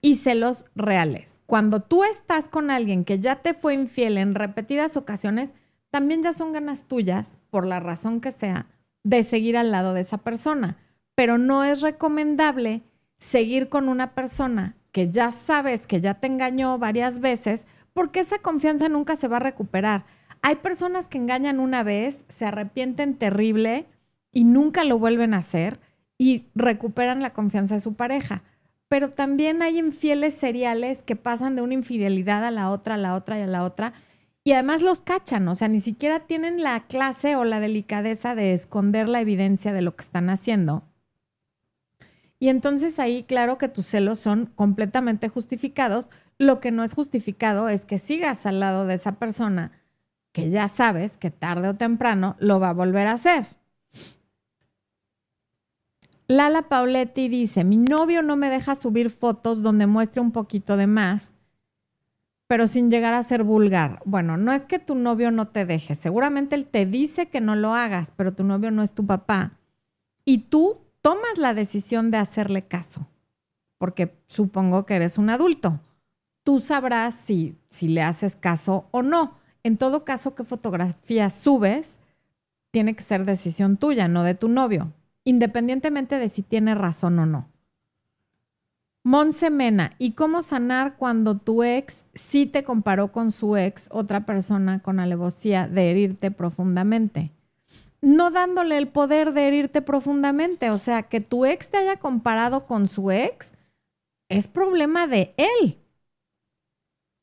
y celos reales. Cuando tú estás con alguien que ya te fue infiel en repetidas ocasiones, también ya son ganas tuyas, por la razón que sea, de seguir al lado de esa persona. Pero no es recomendable seguir con una persona que ya sabes que ya te engañó varias veces, porque esa confianza nunca se va a recuperar. Hay personas que engañan una vez, se arrepienten terrible y nunca lo vuelven a hacer y recuperan la confianza de su pareja. Pero también hay infieles seriales que pasan de una infidelidad a la otra, a la otra y a la otra y además los cachan, o sea, ni siquiera tienen la clase o la delicadeza de esconder la evidencia de lo que están haciendo. Y entonces ahí, claro que tus celos son completamente justificados. Lo que no es justificado es que sigas al lado de esa persona que ya sabes que tarde o temprano lo va a volver a hacer. Lala Pauletti dice, mi novio no me deja subir fotos donde muestre un poquito de más pero sin llegar a ser vulgar. Bueno, no es que tu novio no te deje, seguramente él te dice que no lo hagas, pero tu novio no es tu papá. Y tú tomas la decisión de hacerle caso, porque supongo que eres un adulto. Tú sabrás si, si le haces caso o no. En todo caso, qué fotografías subes, tiene que ser decisión tuya, no de tu novio, independientemente de si tiene razón o no. Monse Mena, ¿y cómo sanar cuando tu ex sí te comparó con su ex, otra persona con alevosía de herirte profundamente? No dándole el poder de herirte profundamente, o sea, que tu ex te haya comparado con su ex es problema de él.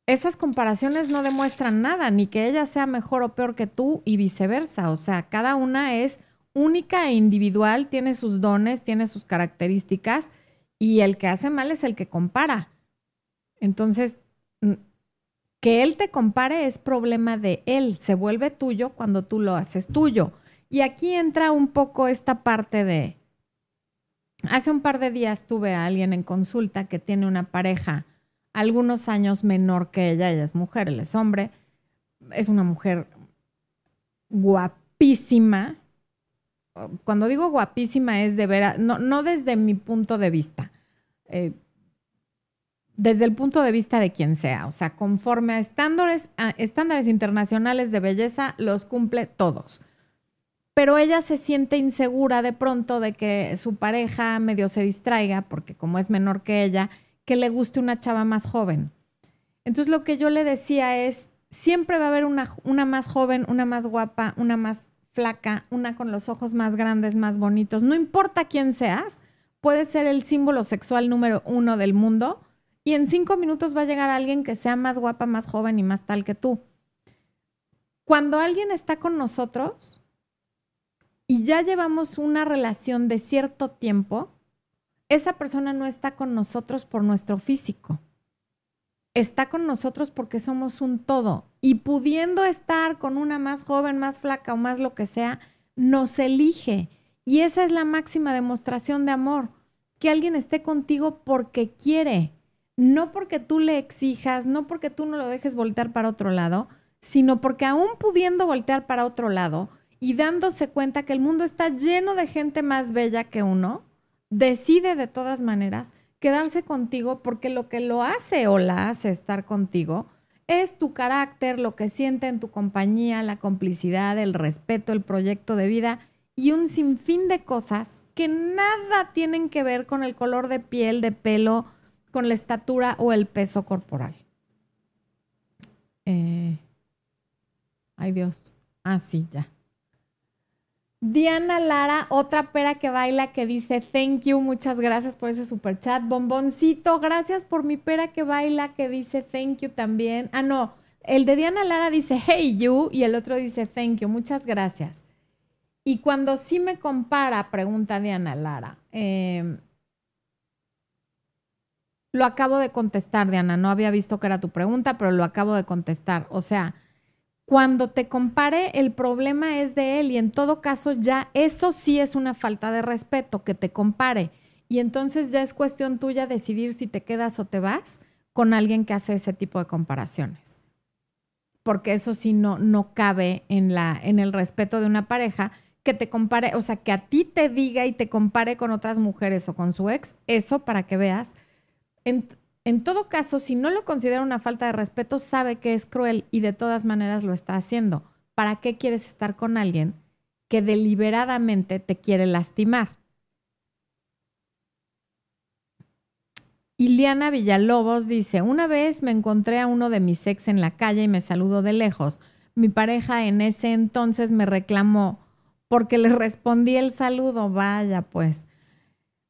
Esas comparaciones no demuestran nada, ni que ella sea mejor o peor que tú y viceversa, o sea, cada una es única e individual, tiene sus dones, tiene sus características y el que hace mal es el que compara. Entonces, que él te compare es problema de él, se vuelve tuyo cuando tú lo haces tuyo. Y aquí entra un poco esta parte de, hace un par de días tuve a alguien en consulta que tiene una pareja algunos años menor que ella, ella es mujer, él es hombre, es una mujer guapísima, cuando digo guapísima es de veras, no, desde mi punto de vista, eh, desde el punto de vista de quien sea, o sea, conforme a estándares internacionales de belleza, los cumple todos. Pero ella se siente insegura de pronto de que su pareja medio se distraiga, porque como es menor que ella, que le guste una chava más joven. Entonces lo que yo le decía es, siempre va a haber una, una más joven, una más guapa, una más flaca, una con los ojos más grandes, más bonitos, no importa quién seas, puede ser el símbolo sexual número uno del mundo y en cinco minutos va a llegar alguien que sea más guapa, más joven y más tal que tú. Cuando alguien está con nosotros y ya llevamos una relación de cierto tiempo, esa persona no está con nosotros por nuestro físico. Está con nosotros porque somos un todo. Y pudiendo estar con una más joven, más flaca o más lo que sea, nos elige y esa es la máxima demostración de amor. que alguien esté contigo porque quiere, no porque tú le exijas, no porque tú no lo dejes voltear para otro lado, sino porque aún pudiendo voltear para otro lado y dándose cuenta que el mundo está lleno de gente más bella que uno, decide de todas maneras quedarse contigo porque lo que lo hace o la hace estar contigo es tu carácter, lo que siente en tu compañía, la complicidad, el respeto, el proyecto de vida y un sinfín de cosas que nada tienen que ver con el color de piel, de pelo, con la estatura o el peso corporal. Eh, ay Dios. Ah, sí, ya. Diana Lara, otra pera que baila que dice thank you, muchas gracias por ese super chat. Bomboncito, gracias por mi pera que baila que dice thank you también. Ah, no, el de Diana Lara dice hey you y el otro dice thank you, muchas gracias. Y cuando sí me compara, pregunta Diana Lara, em, lo acabo de contestar, Diana, no había visto que era tu pregunta, pero lo acabo de contestar. O sea, cuando te compare, el problema es de él y en todo caso ya eso sí es una falta de respeto, que te compare. Y entonces ya es cuestión tuya decidir si te quedas o te vas con alguien que hace ese tipo de comparaciones. Porque eso sí no, no cabe en, la, en el respeto de una pareja que te compare, o sea, que a ti te diga y te compare con otras mujeres o con su ex, eso para que veas. En todo caso, si no lo considera una falta de respeto, sabe que es cruel y de todas maneras lo está haciendo. ¿Para qué quieres estar con alguien que deliberadamente te quiere lastimar? Iliana Villalobos dice, una vez me encontré a uno de mis ex en la calle y me saludó de lejos. Mi pareja en ese entonces me reclamó porque le respondí el saludo. Vaya, pues.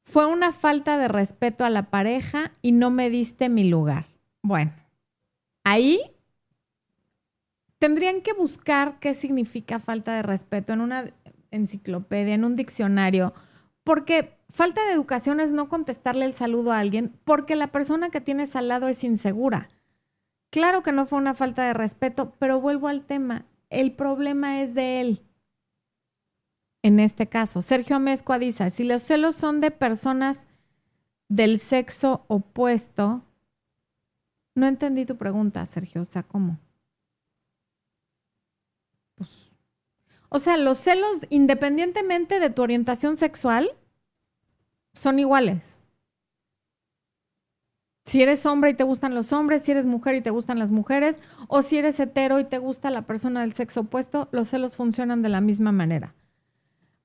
Fue una falta de respeto a la pareja y no me diste mi lugar. Bueno, ahí tendrían que buscar qué significa falta de respeto en una enciclopedia, en un diccionario, porque falta de educación es no contestarle el saludo a alguien porque la persona que tienes al lado es insegura. Claro que no fue una falta de respeto, pero vuelvo al tema, el problema es de él en este caso. Sergio Amezcua dice, si los celos son de personas del sexo opuesto, no entendí tu pregunta, Sergio, o sea, ¿cómo? Pues, o sea, los celos, independientemente de tu orientación sexual, son iguales. Si eres hombre y te gustan los hombres, si eres mujer y te gustan las mujeres, o si eres hetero y te gusta la persona del sexo opuesto, los celos funcionan de la misma manera.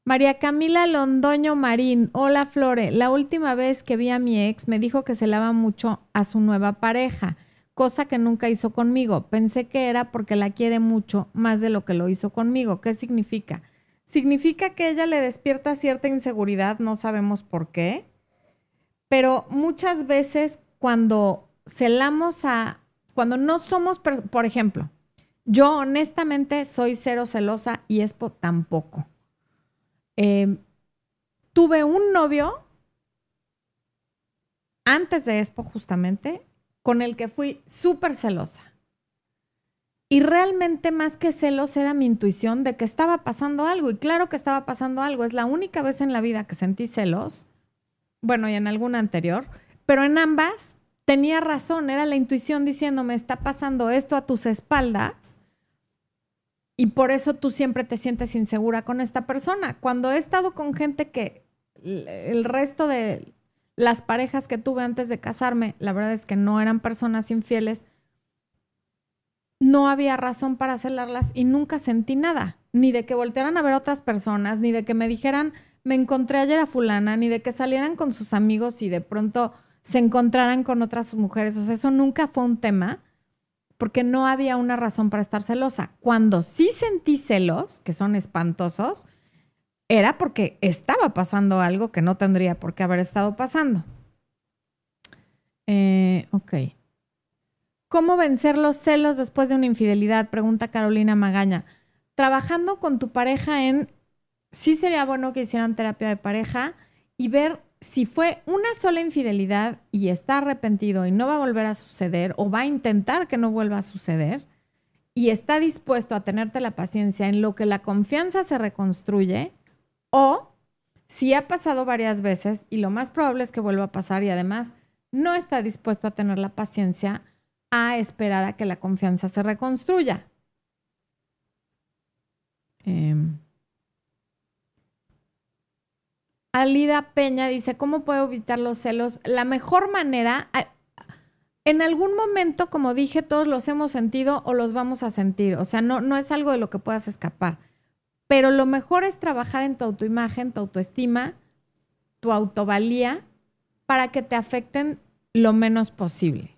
María Camila Londoño Marín, hola Flore, la última vez que vi a mi ex me dijo que se lava mucho a su nueva pareja, cosa que nunca hizo conmigo. Pensé que era porque la quiere mucho más de lo que lo hizo conmigo. ¿Qué significa? Significa que ella le despierta cierta inseguridad, no sabemos por qué, pero muchas veces cuando celamos a, cuando no somos, por ejemplo, yo honestamente soy cero celosa y Espo tampoco. Em, tuve un novio antes de Expo justamente, con el que fui súper celosa. Y realmente más que celos era mi intuición de que estaba pasando algo. Y claro que estaba pasando algo. Es la única vez en la vida que sentí celos. Bueno, y en alguna anterior. Pero en ambas tenía razón. Era la intuición diciéndome, está pasando esto a tus espaldas y por eso tú siempre te sientes insegura con esta persona. Cuando he estado con gente que el resto de las parejas que tuve antes de casarme, la verdad es que no eran personas infieles, no había razón para celarlas y nunca sentí nada, ni de que voltearan a ver a otras personas, ni de que me dijeran, me encontré ayer a fulana, ni de que salieran con sus amigos y de pronto se encontraran con otras mujeres. O sea, eso nunca fue un tema porque no había una razón para estar celosa. Cuando sí sentí celos, que son espantosos, era porque estaba pasando algo que no tendría por qué haber estado pasando. Eh, ok. ¿Cómo vencer los celos después de una infidelidad? Pregunta Carolina Magaña. Trabajando con tu pareja en, sí sería bueno que hicieran terapia de pareja y ver si fue una sola infidelidad y está arrepentido y no va a volver a suceder o va a intentar que no vuelva a suceder y está dispuesto a tenerte la paciencia en lo que la confianza se reconstruye o Si ha pasado varias veces y lo más probable es que vuelva a pasar y además no está dispuesto a tener la paciencia a esperar a que la confianza se reconstruya. Em, Alida Peña dice, ¿cómo puedo evitar los celos? La mejor manera, en algún momento, como dije, todos los hemos sentido o los vamos a sentir. O sea, no, no es algo de lo que puedas escapar. Pero lo mejor es trabajar en tu autoimagen, tu autoestima, tu autovalía, para que te afecten lo menos posible.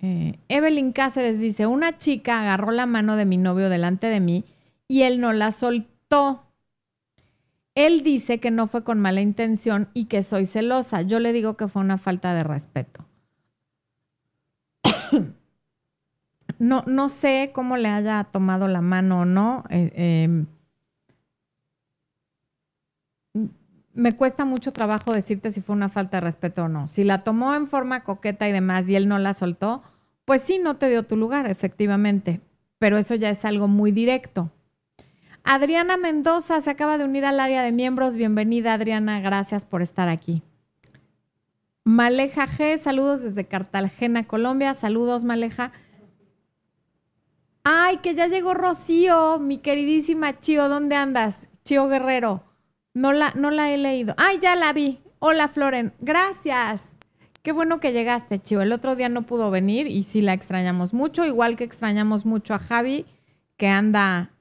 Eh, Evelyn Cáceres dice, una chica agarró la mano de mi novio delante de mí y él no la soltó él dice que no fue con mala intención y que soy celosa. Yo le digo que fue una falta de respeto. no, no sé cómo le haya tomado la mano o no. Eh, em, me cuesta mucho trabajo decirte si fue una falta de respeto o no. Si la tomó en forma coqueta y demás y él no la soltó, pues sí, no te dio tu lugar, efectivamente. Pero eso ya es algo muy directo. Adriana Mendoza se acaba de unir al área de miembros. Bienvenida, Adriana. Gracias por estar aquí. Maleja G, saludos desde Cartagena, Colombia. Saludos, Maleja. Ay, que ya llegó Rocío, mi queridísima Chio. ¿Dónde andas? Chio Guerrero. No la, no la he leído. Ay, ya la vi. Hola, Floren. Gracias. Qué bueno que llegaste, Chio. El otro día no pudo venir y sí la extrañamos mucho, igual que extrañamos mucho a Javi, que anda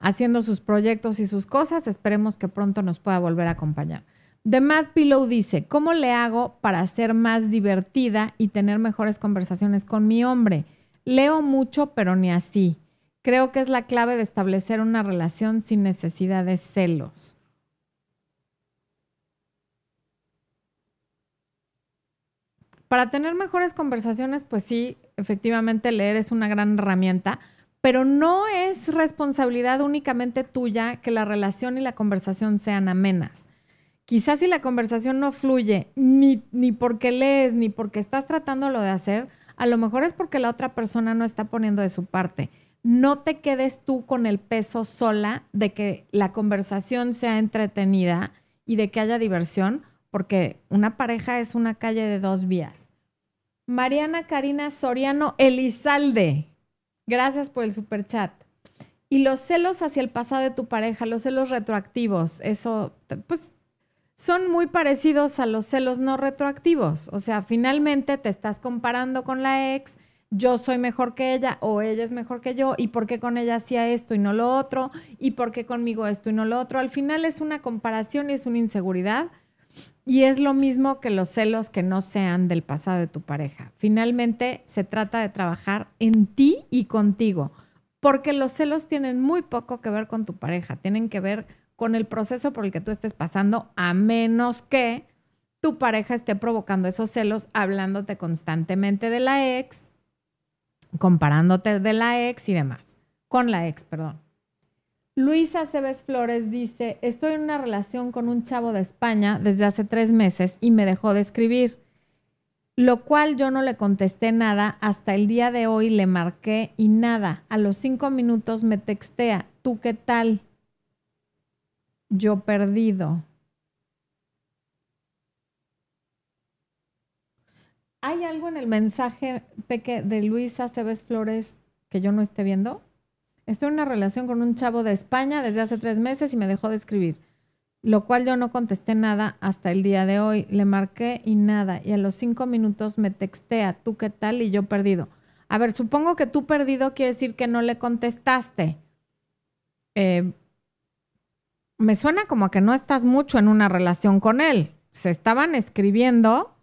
haciendo sus proyectos y sus cosas. Esperemos que pronto nos pueda volver a acompañar. The Mad Pillow dice, ¿cómo le hago para ser más divertida y tener mejores conversaciones con mi hombre? Leo mucho, pero ni así. Creo que es la clave de establecer una relación sin necesidad de celos. Para tener mejores conversaciones, pues sí, efectivamente leer es una gran herramienta, pero no es responsabilidad únicamente tuya que la relación y la conversación sean amenas. Quizás si la conversación no fluye, ni, ni porque lees, ni porque estás tratándolo de hacer, a lo mejor es porque la otra persona no está poniendo de su parte. No te quedes tú con el peso sola de que la conversación sea entretenida y de que haya diversión, porque una pareja es una calle de dos vías. Mariana Karina Soriano Elizalde, Gracias por el super chat. Y los celos hacia el pasado de tu pareja, los celos retroactivos, eso, pues, son muy parecidos a los celos no retroactivos. O sea, finalmente te estás comparando con la ex, yo soy mejor que ella o ella es mejor que yo y por qué con ella hacía esto y no lo otro y por qué conmigo esto y no lo otro. Al final es una comparación y es una inseguridad y es lo mismo que los celos que no sean del pasado de tu pareja. Finalmente se trata de trabajar en ti y contigo, porque los celos tienen muy poco que ver con tu pareja, tienen que ver con el proceso por el que tú estés pasando, a menos que tu pareja esté provocando esos celos hablándote constantemente de la ex, comparándote de la ex y demás, con la ex, perdón. Luisa Cebes Flores dice, estoy en una relación con un chavo de España desde hace tres meses y me dejó de escribir, lo cual yo no le contesté nada, hasta el día de hoy le marqué y nada, a los cinco minutos me textea, ¿tú qué tal? Yo perdido. ¿Hay algo en el mensaje, Peque, de Luisa Cebes Flores que yo no esté viendo? Estoy en una relación con un chavo de España desde hace tres meses y me dejó de escribir, lo cual yo no contesté nada hasta el día de hoy. Le marqué y nada. Y a los cinco minutos me textea, ¿tú qué tal? Y yo perdido. A ver, supongo que tú perdido quiere decir que no le contestaste. Eh, me suena como que no estás mucho en una relación con él. Se estaban escribiendo,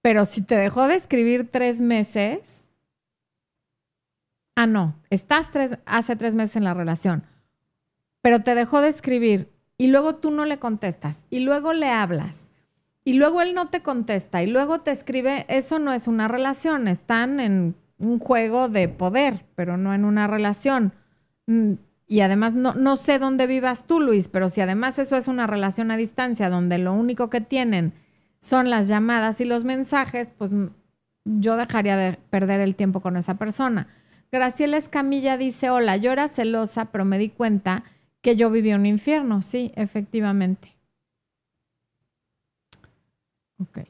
pero si te dejó de escribir tres meses, ah, no, estás hace tres meses en la relación, pero te dejó de escribir y luego tú no le contestas y luego le hablas y luego él no te contesta y luego te escribe, eso no es una relación, están en un juego de poder, pero no en una relación. Mm, y además no, no sé dónde vivas tú, Luis, pero si además eso es una relación a distancia donde lo único que tienen son las llamadas y los mensajes, pues yo dejaría de perder el tiempo con esa persona. Graciela Escamilla dice, hola, yo era celosa, pero me di cuenta que yo viví un infierno. Sí, efectivamente. Ok.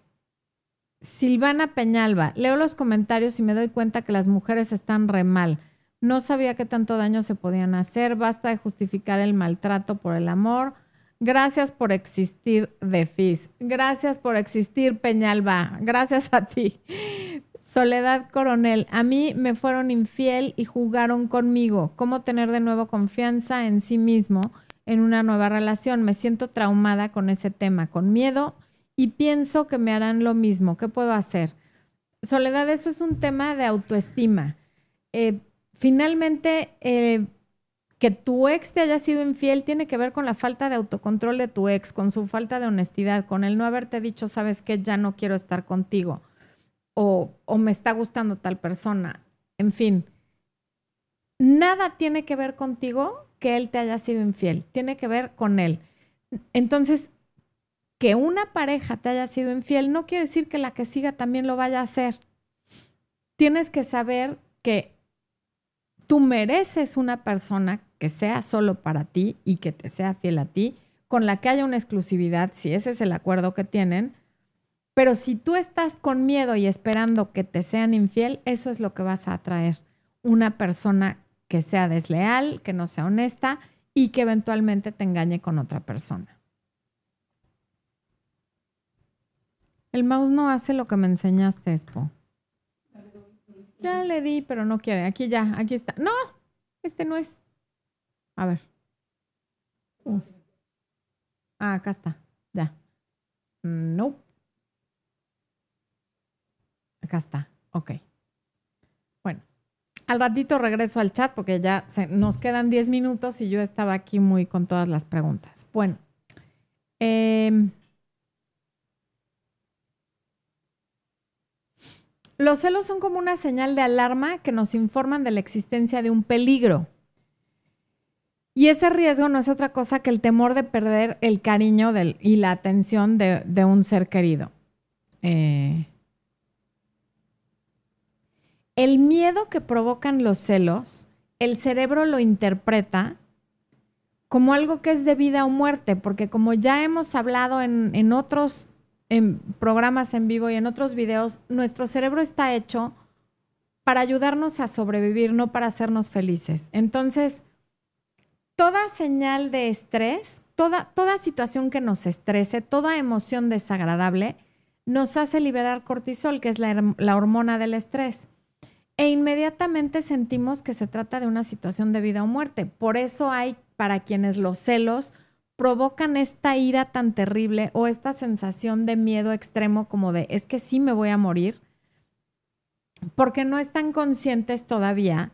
Silvana Peñalba, leo los comentarios y me doy cuenta que las mujeres están re mal. No sabía que tanto daño se podían hacer. Basta de justificar el maltrato por el amor. Gracias por existir, Defis. Gracias por existir, Peñalba. Gracias a ti. Soledad Coronel, a mí me fueron infiel y jugaron conmigo. ¿Cómo tener de nuevo confianza en sí mismo en una nueva relación? Me siento traumada con ese tema, con miedo y pienso que me harán lo mismo. ¿Qué puedo hacer? Soledad, eso es un tema de autoestima. Eh, finalmente, eh, que tu ex te haya sido infiel tiene que ver con la falta de autocontrol de tu ex, con su falta de honestidad, con el no haberte dicho, sabes que ya no quiero estar contigo o, o me está gustando tal persona. En fin, nada tiene que ver contigo que él te haya sido infiel, tiene que ver con él. Entonces, que una pareja te haya sido infiel no quiere decir que la que siga también lo vaya a hacer. Tienes que saber que tú mereces una persona que sea solo para ti y que te sea fiel a ti, con la que haya una exclusividad, si ese es el acuerdo que tienen. Pero si tú estás con miedo y esperando que te sean infiel, eso es lo que vas a atraer. Una persona que sea desleal, que no sea honesta y que eventualmente te engañe con otra persona. El mouse no hace lo que me enseñaste, Expo. Ya le di, pero no quiere. Aquí ya, aquí está. No, este no es. A ver. Ah, acá está. Ya. No. Acá está. Ok. Bueno. Al ratito regreso al chat porque ya nos quedan 10 minutos y yo estaba aquí muy con todas las preguntas. Bueno. Eh, Los celos son como una señal de alarma que nos informan de la existencia de un peligro. Y ese riesgo no es otra cosa que el temor de perder el cariño y la atención de, un ser querido. Eh, el miedo que provocan los celos, el cerebro lo interpreta como algo que es de vida o muerte, porque como ya hemos hablado en, otros programas en vivo y en otros videos, nuestro cerebro está hecho para ayudarnos a sobrevivir, no para hacernos felices. Entonces, toda señal de estrés, toda, toda situación que nos estrese, toda emoción desagradable, nos hace liberar cortisol, que es la, la hormona del estrés. E inmediatamente sentimos que se trata de una situación de vida o muerte. Por eso hay para quienes los celos provocan esta ira tan terrible o esta sensación de miedo extremo como de es que sí me voy a morir, porque no están conscientes todavía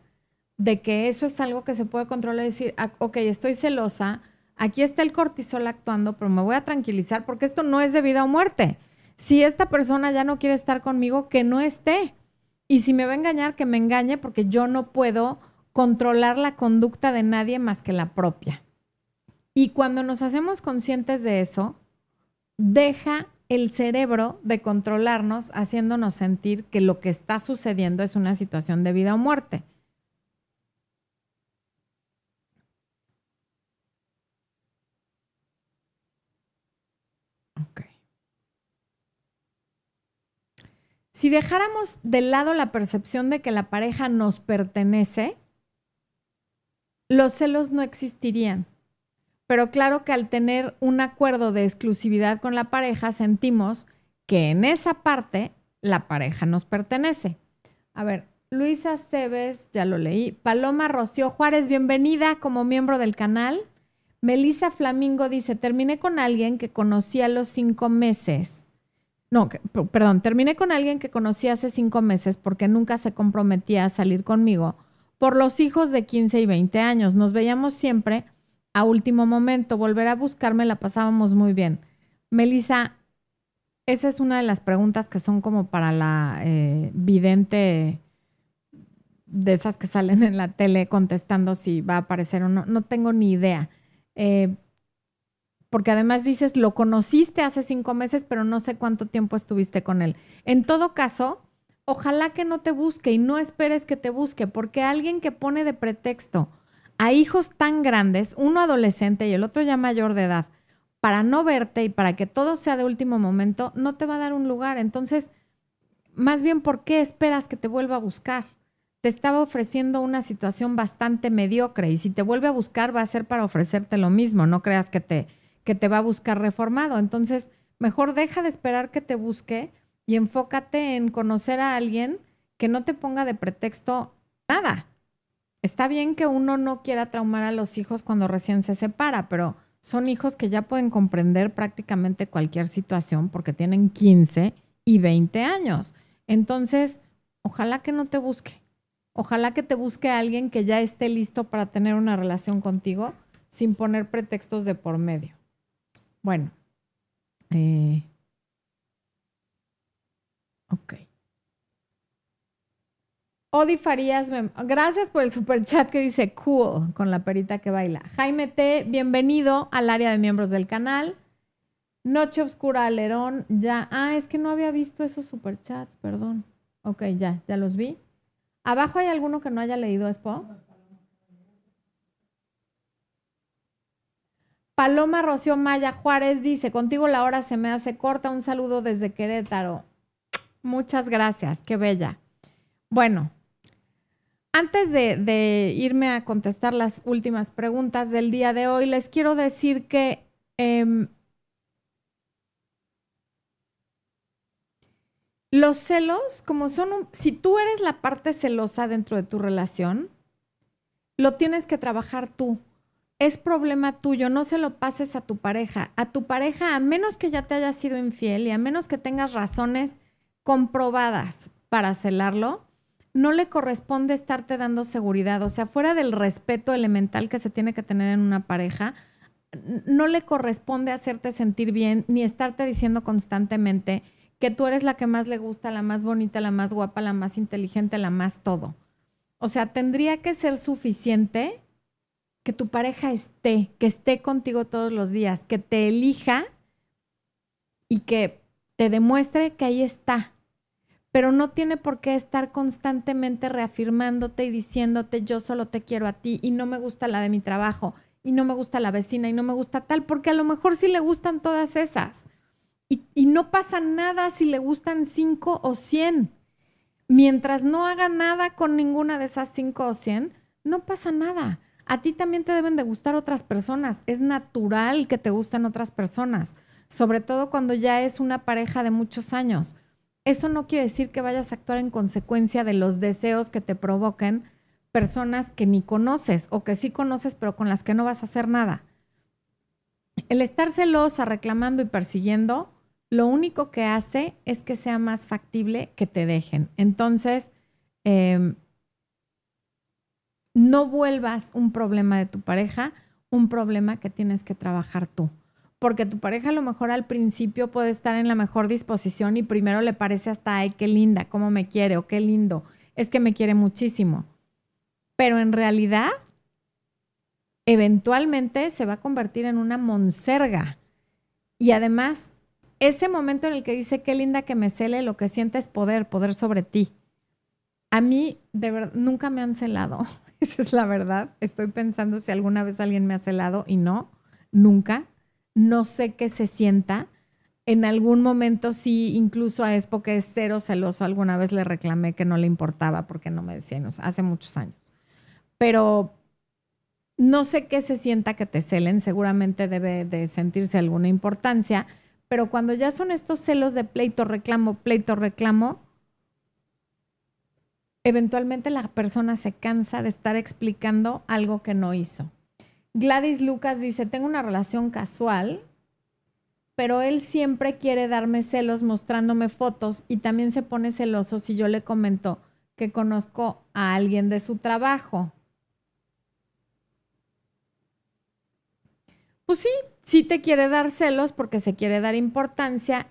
de que eso es algo que se puede controlar y decir, ah, ok, estoy celosa, aquí está el cortisol actuando, pero me voy a tranquilizar porque esto no es de vida o muerte. Si esta persona ya no quiere estar conmigo, que no esté. Y si me va a engañar, que me engañe porque yo no puedo controlar la conducta de nadie más que la propia. Y cuando nos hacemos conscientes de eso, deja el cerebro de controlarnos haciéndonos sentir que lo que está sucediendo es una situación de vida o muerte. Si dejáramos de lado la percepción de que la pareja nos pertenece, los celos no existirían pero claro que al tener un acuerdo de exclusividad con la pareja, sentimos que en esa parte la pareja nos pertenece. A ver, Luisa Cebes, ya lo leí. Paloma Rocío Juárez, bienvenida como miembro del canal. Melissa Flamingo dice, terminé con alguien que conocí a los cinco meses. No, perdón, terminé con alguien que conocí hace cinco meses porque nunca se comprometía a salir conmigo por los hijos de 15 y 20 años. Nos veíamos siempre a último momento, volver a buscarme, la pasábamos muy bien. Melissa, esa es una de las preguntas que son como para la eh, vidente de esas que salen en la tele contestando si va a aparecer o no. No tengo ni idea. Eh, porque además dices, lo conociste hace cinco meses, pero no sé cuánto tiempo estuviste con él. En todo caso, ojalá que no te busque y no esperes que te busque, porque alguien que pone de pretexto a hijos tan grandes, uno adolescente y el otro ya mayor de edad, para no verte y para que todo sea de último momento, no te va a dar un lugar. Entonces, más bien, ¿por qué esperas que te vuelva a buscar? Te estaba ofreciendo una situación bastante mediocre y si te vuelve a buscar va a ser para ofrecerte lo mismo, no creas que te, que te va a buscar reformado. Entonces, mejor deja de esperar que te busque y enfócate en conocer a alguien que no te ponga de pretexto nada. Está bien que uno no quiera traumar a los hijos cuando recién se separa, pero son hijos que ya pueden comprender prácticamente cualquier situación porque tienen 15 y 20 años. Entonces, ojalá que no te busque. Ojalá que te busque alguien que ya esté listo para tener una relación contigo sin poner pretextos de por medio. Bueno. Eh, ok. Odi Farías, gracias por el super chat que dice cool con la perita que baila. Jaime T, bienvenido al área de miembros del canal. Noche Oscura Alerón, ya. Ah, es que no había visto esos super chats, perdón. Ok, ya, ya los vi. ¿Abajo hay alguno que no haya leído, Expo? Paloma Rocío Maya Juárez dice, contigo la hora se me hace corta. Un saludo desde Querétaro. Muchas gracias, qué bella. Bueno, antes de, irme a contestar las últimas preguntas del día de hoy, les quiero decir que em, los celos, como son, si tú eres la parte celosa dentro de tu relación, lo tienes que trabajar tú. Es problema tuyo, no se lo pases a tu pareja. A tu pareja, a menos que ya te haya sido infiel y a menos que tengas razones comprobadas para celarlo, no le corresponde estarte dando seguridad. O sea, fuera del respeto elemental que se tiene que tener en una pareja, no le corresponde hacerte sentir bien ni estarte diciendo constantemente que tú eres la que más le gusta, la más bonita, la más guapa, la más inteligente, la más todo. O sea, tendría que ser suficiente que tu pareja esté, que esté contigo todos los días, que te elija y que te demuestre que ahí está, pero no tiene por qué estar constantemente reafirmándote y diciéndote yo solo te quiero a ti y no me gusta la de mi trabajo y no me gusta la vecina y no me gusta tal, porque a lo mejor sí le gustan todas esas. Y, y no pasa nada si le gustan cinco o cien. Mientras no haga nada con ninguna de esas cinco o cien, no pasa nada. A ti también te deben de gustar otras personas. Es natural que te gusten otras personas, sobre todo cuando ya es una pareja de muchos años eso no quiere decir que vayas a actuar en consecuencia de los deseos que te provoquen personas que ni conoces o que sí conoces pero con las que no vas a hacer nada. El estar celosa, reclamando y persiguiendo, lo único que hace es que sea más factible que te dejen. Entonces, em, no vuelvas un problema de tu pareja un problema que tienes que trabajar tú porque tu pareja a lo mejor al principio puede estar en la mejor disposición y primero le parece hasta, ay, qué linda, cómo me quiere o qué lindo, es que me quiere muchísimo. Pero en realidad, eventualmente se va a convertir en una monserga. Y además, ese momento en el que dice, qué linda que me cele, lo que siente es poder, poder sobre ti. A mí, de verdad, nunca me han celado. Esa es la verdad. Estoy pensando si alguna vez alguien me ha celado y no, nunca no sé qué se sienta. En algún momento sí, incluso a Expo, que es cero celoso, alguna vez le reclamé que no le importaba porque no me decía, hace muchos años. Pero no sé qué se sienta que te celen, seguramente debe de sentirse alguna importancia, pero cuando ya son estos celos de pleito, reclamo, pleito, reclamo, eventualmente la persona se cansa de estar explicando algo que no hizo. Gladys Lucas dice, tengo una relación casual, pero él siempre quiere darme celos mostrándome fotos y también se pone celoso si yo le comento que conozco a alguien de su trabajo. Pues sí, sí te quiere dar celos porque se quiere dar importancia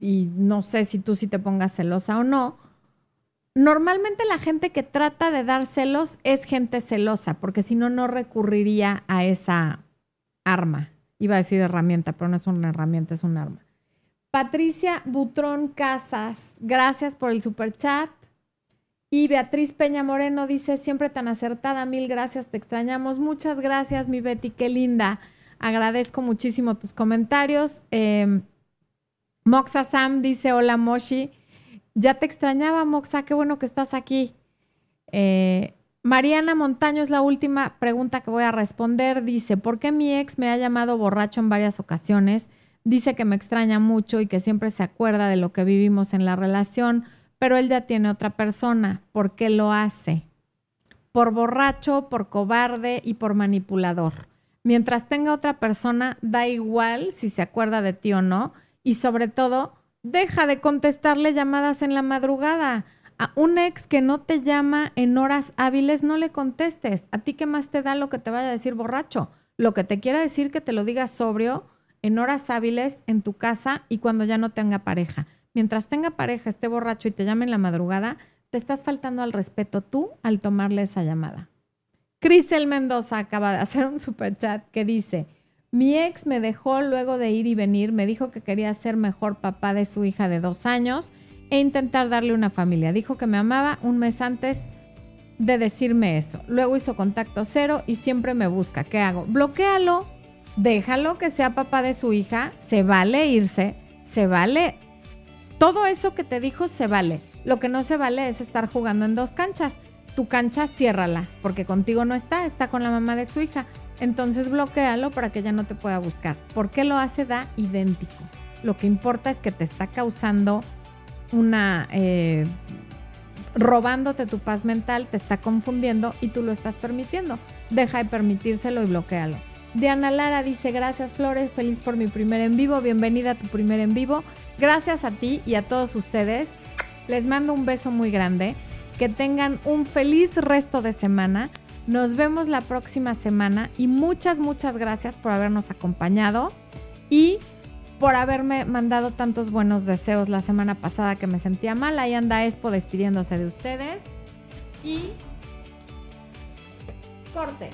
y, no sé si tú sí te pongas celosa o no, Normalmente la gente que trata de dar celos es gente celosa, porque si no, no recurriría a esa arma. Iba a decir herramienta, pero no es una herramienta, es un arma. Patricia Butrón Casas, gracias por el super chat. Y Beatriz Peña Moreno dice, siempre tan acertada, mil gracias, te extrañamos. Muchas gracias, mi Betty, qué linda. Agradezco muchísimo tus comentarios. Em, Moxa Sam dice, hola Moshi. Ya te extrañaba, Moxa, qué bueno que estás aquí. Eh, Mariana Montaño es la última pregunta que voy a responder. Dice, ¿por qué mi ex me ha llamado borracho en varias ocasiones? Dice que me extraña mucho y que siempre se acuerda de lo que vivimos en la relación pero él ya tiene otra persona. ¿Por qué lo hace? Por borracho, por cobarde y por manipulador. Mientras tenga otra persona, da igual si se acuerda de ti o no. Y sobre todo, deja de contestarle llamadas en la madrugada. A un ex que no te llama en horas hábiles, no le contestes. ¿A ti qué más te da lo que te vaya a decir borracho? Lo que te quiera decir que te lo digas sobrio en horas hábiles en tu casa y cuando ya no tenga pareja mientras tenga pareja, esté borracho y te llame en la madrugada, te estás faltando al respeto tú al tomarle esa llamada. Crisel Mendoza acaba de hacer un super chat que dice, mi ex me dejó luego de ir y venir, me dijo que quería ser mejor papá de su hija de dos años e intentar darle una familia. Dijo que me amaba un mes antes de decirme eso. Luego hizo contacto cero y siempre me busca. ¿Qué hago? Bloquéalo, déjalo que sea papá de su hija, se vale irse, se vale todo eso que te dijo se vale. Lo que no se vale es estar jugando en dos canchas. Tu cancha, ciérrala, porque contigo no está, está con la mamá de su hija. Entonces bloquealo para que ella no te pueda buscar. ¿Por qué lo hace? Da idéntico. Lo que importa es que te está causando una... Eh, robándote tu paz mental, te está confundiendo y tú lo estás permitiendo. Deja de permitírselo y bloquealo. Diana Lara dice, gracias Flores, feliz por mi primer en vivo, bienvenida a tu primer en vivo. Gracias a ti y a todos ustedes. Les mando un beso muy grande. Que tengan un feliz resto de semana. Nos vemos la próxima semana y muchas, muchas gracias por habernos acompañado y por haberme mandado tantos buenos deseos la semana pasada que me sentía mal. Ahí anda Expo despidiéndose de ustedes. Y corte.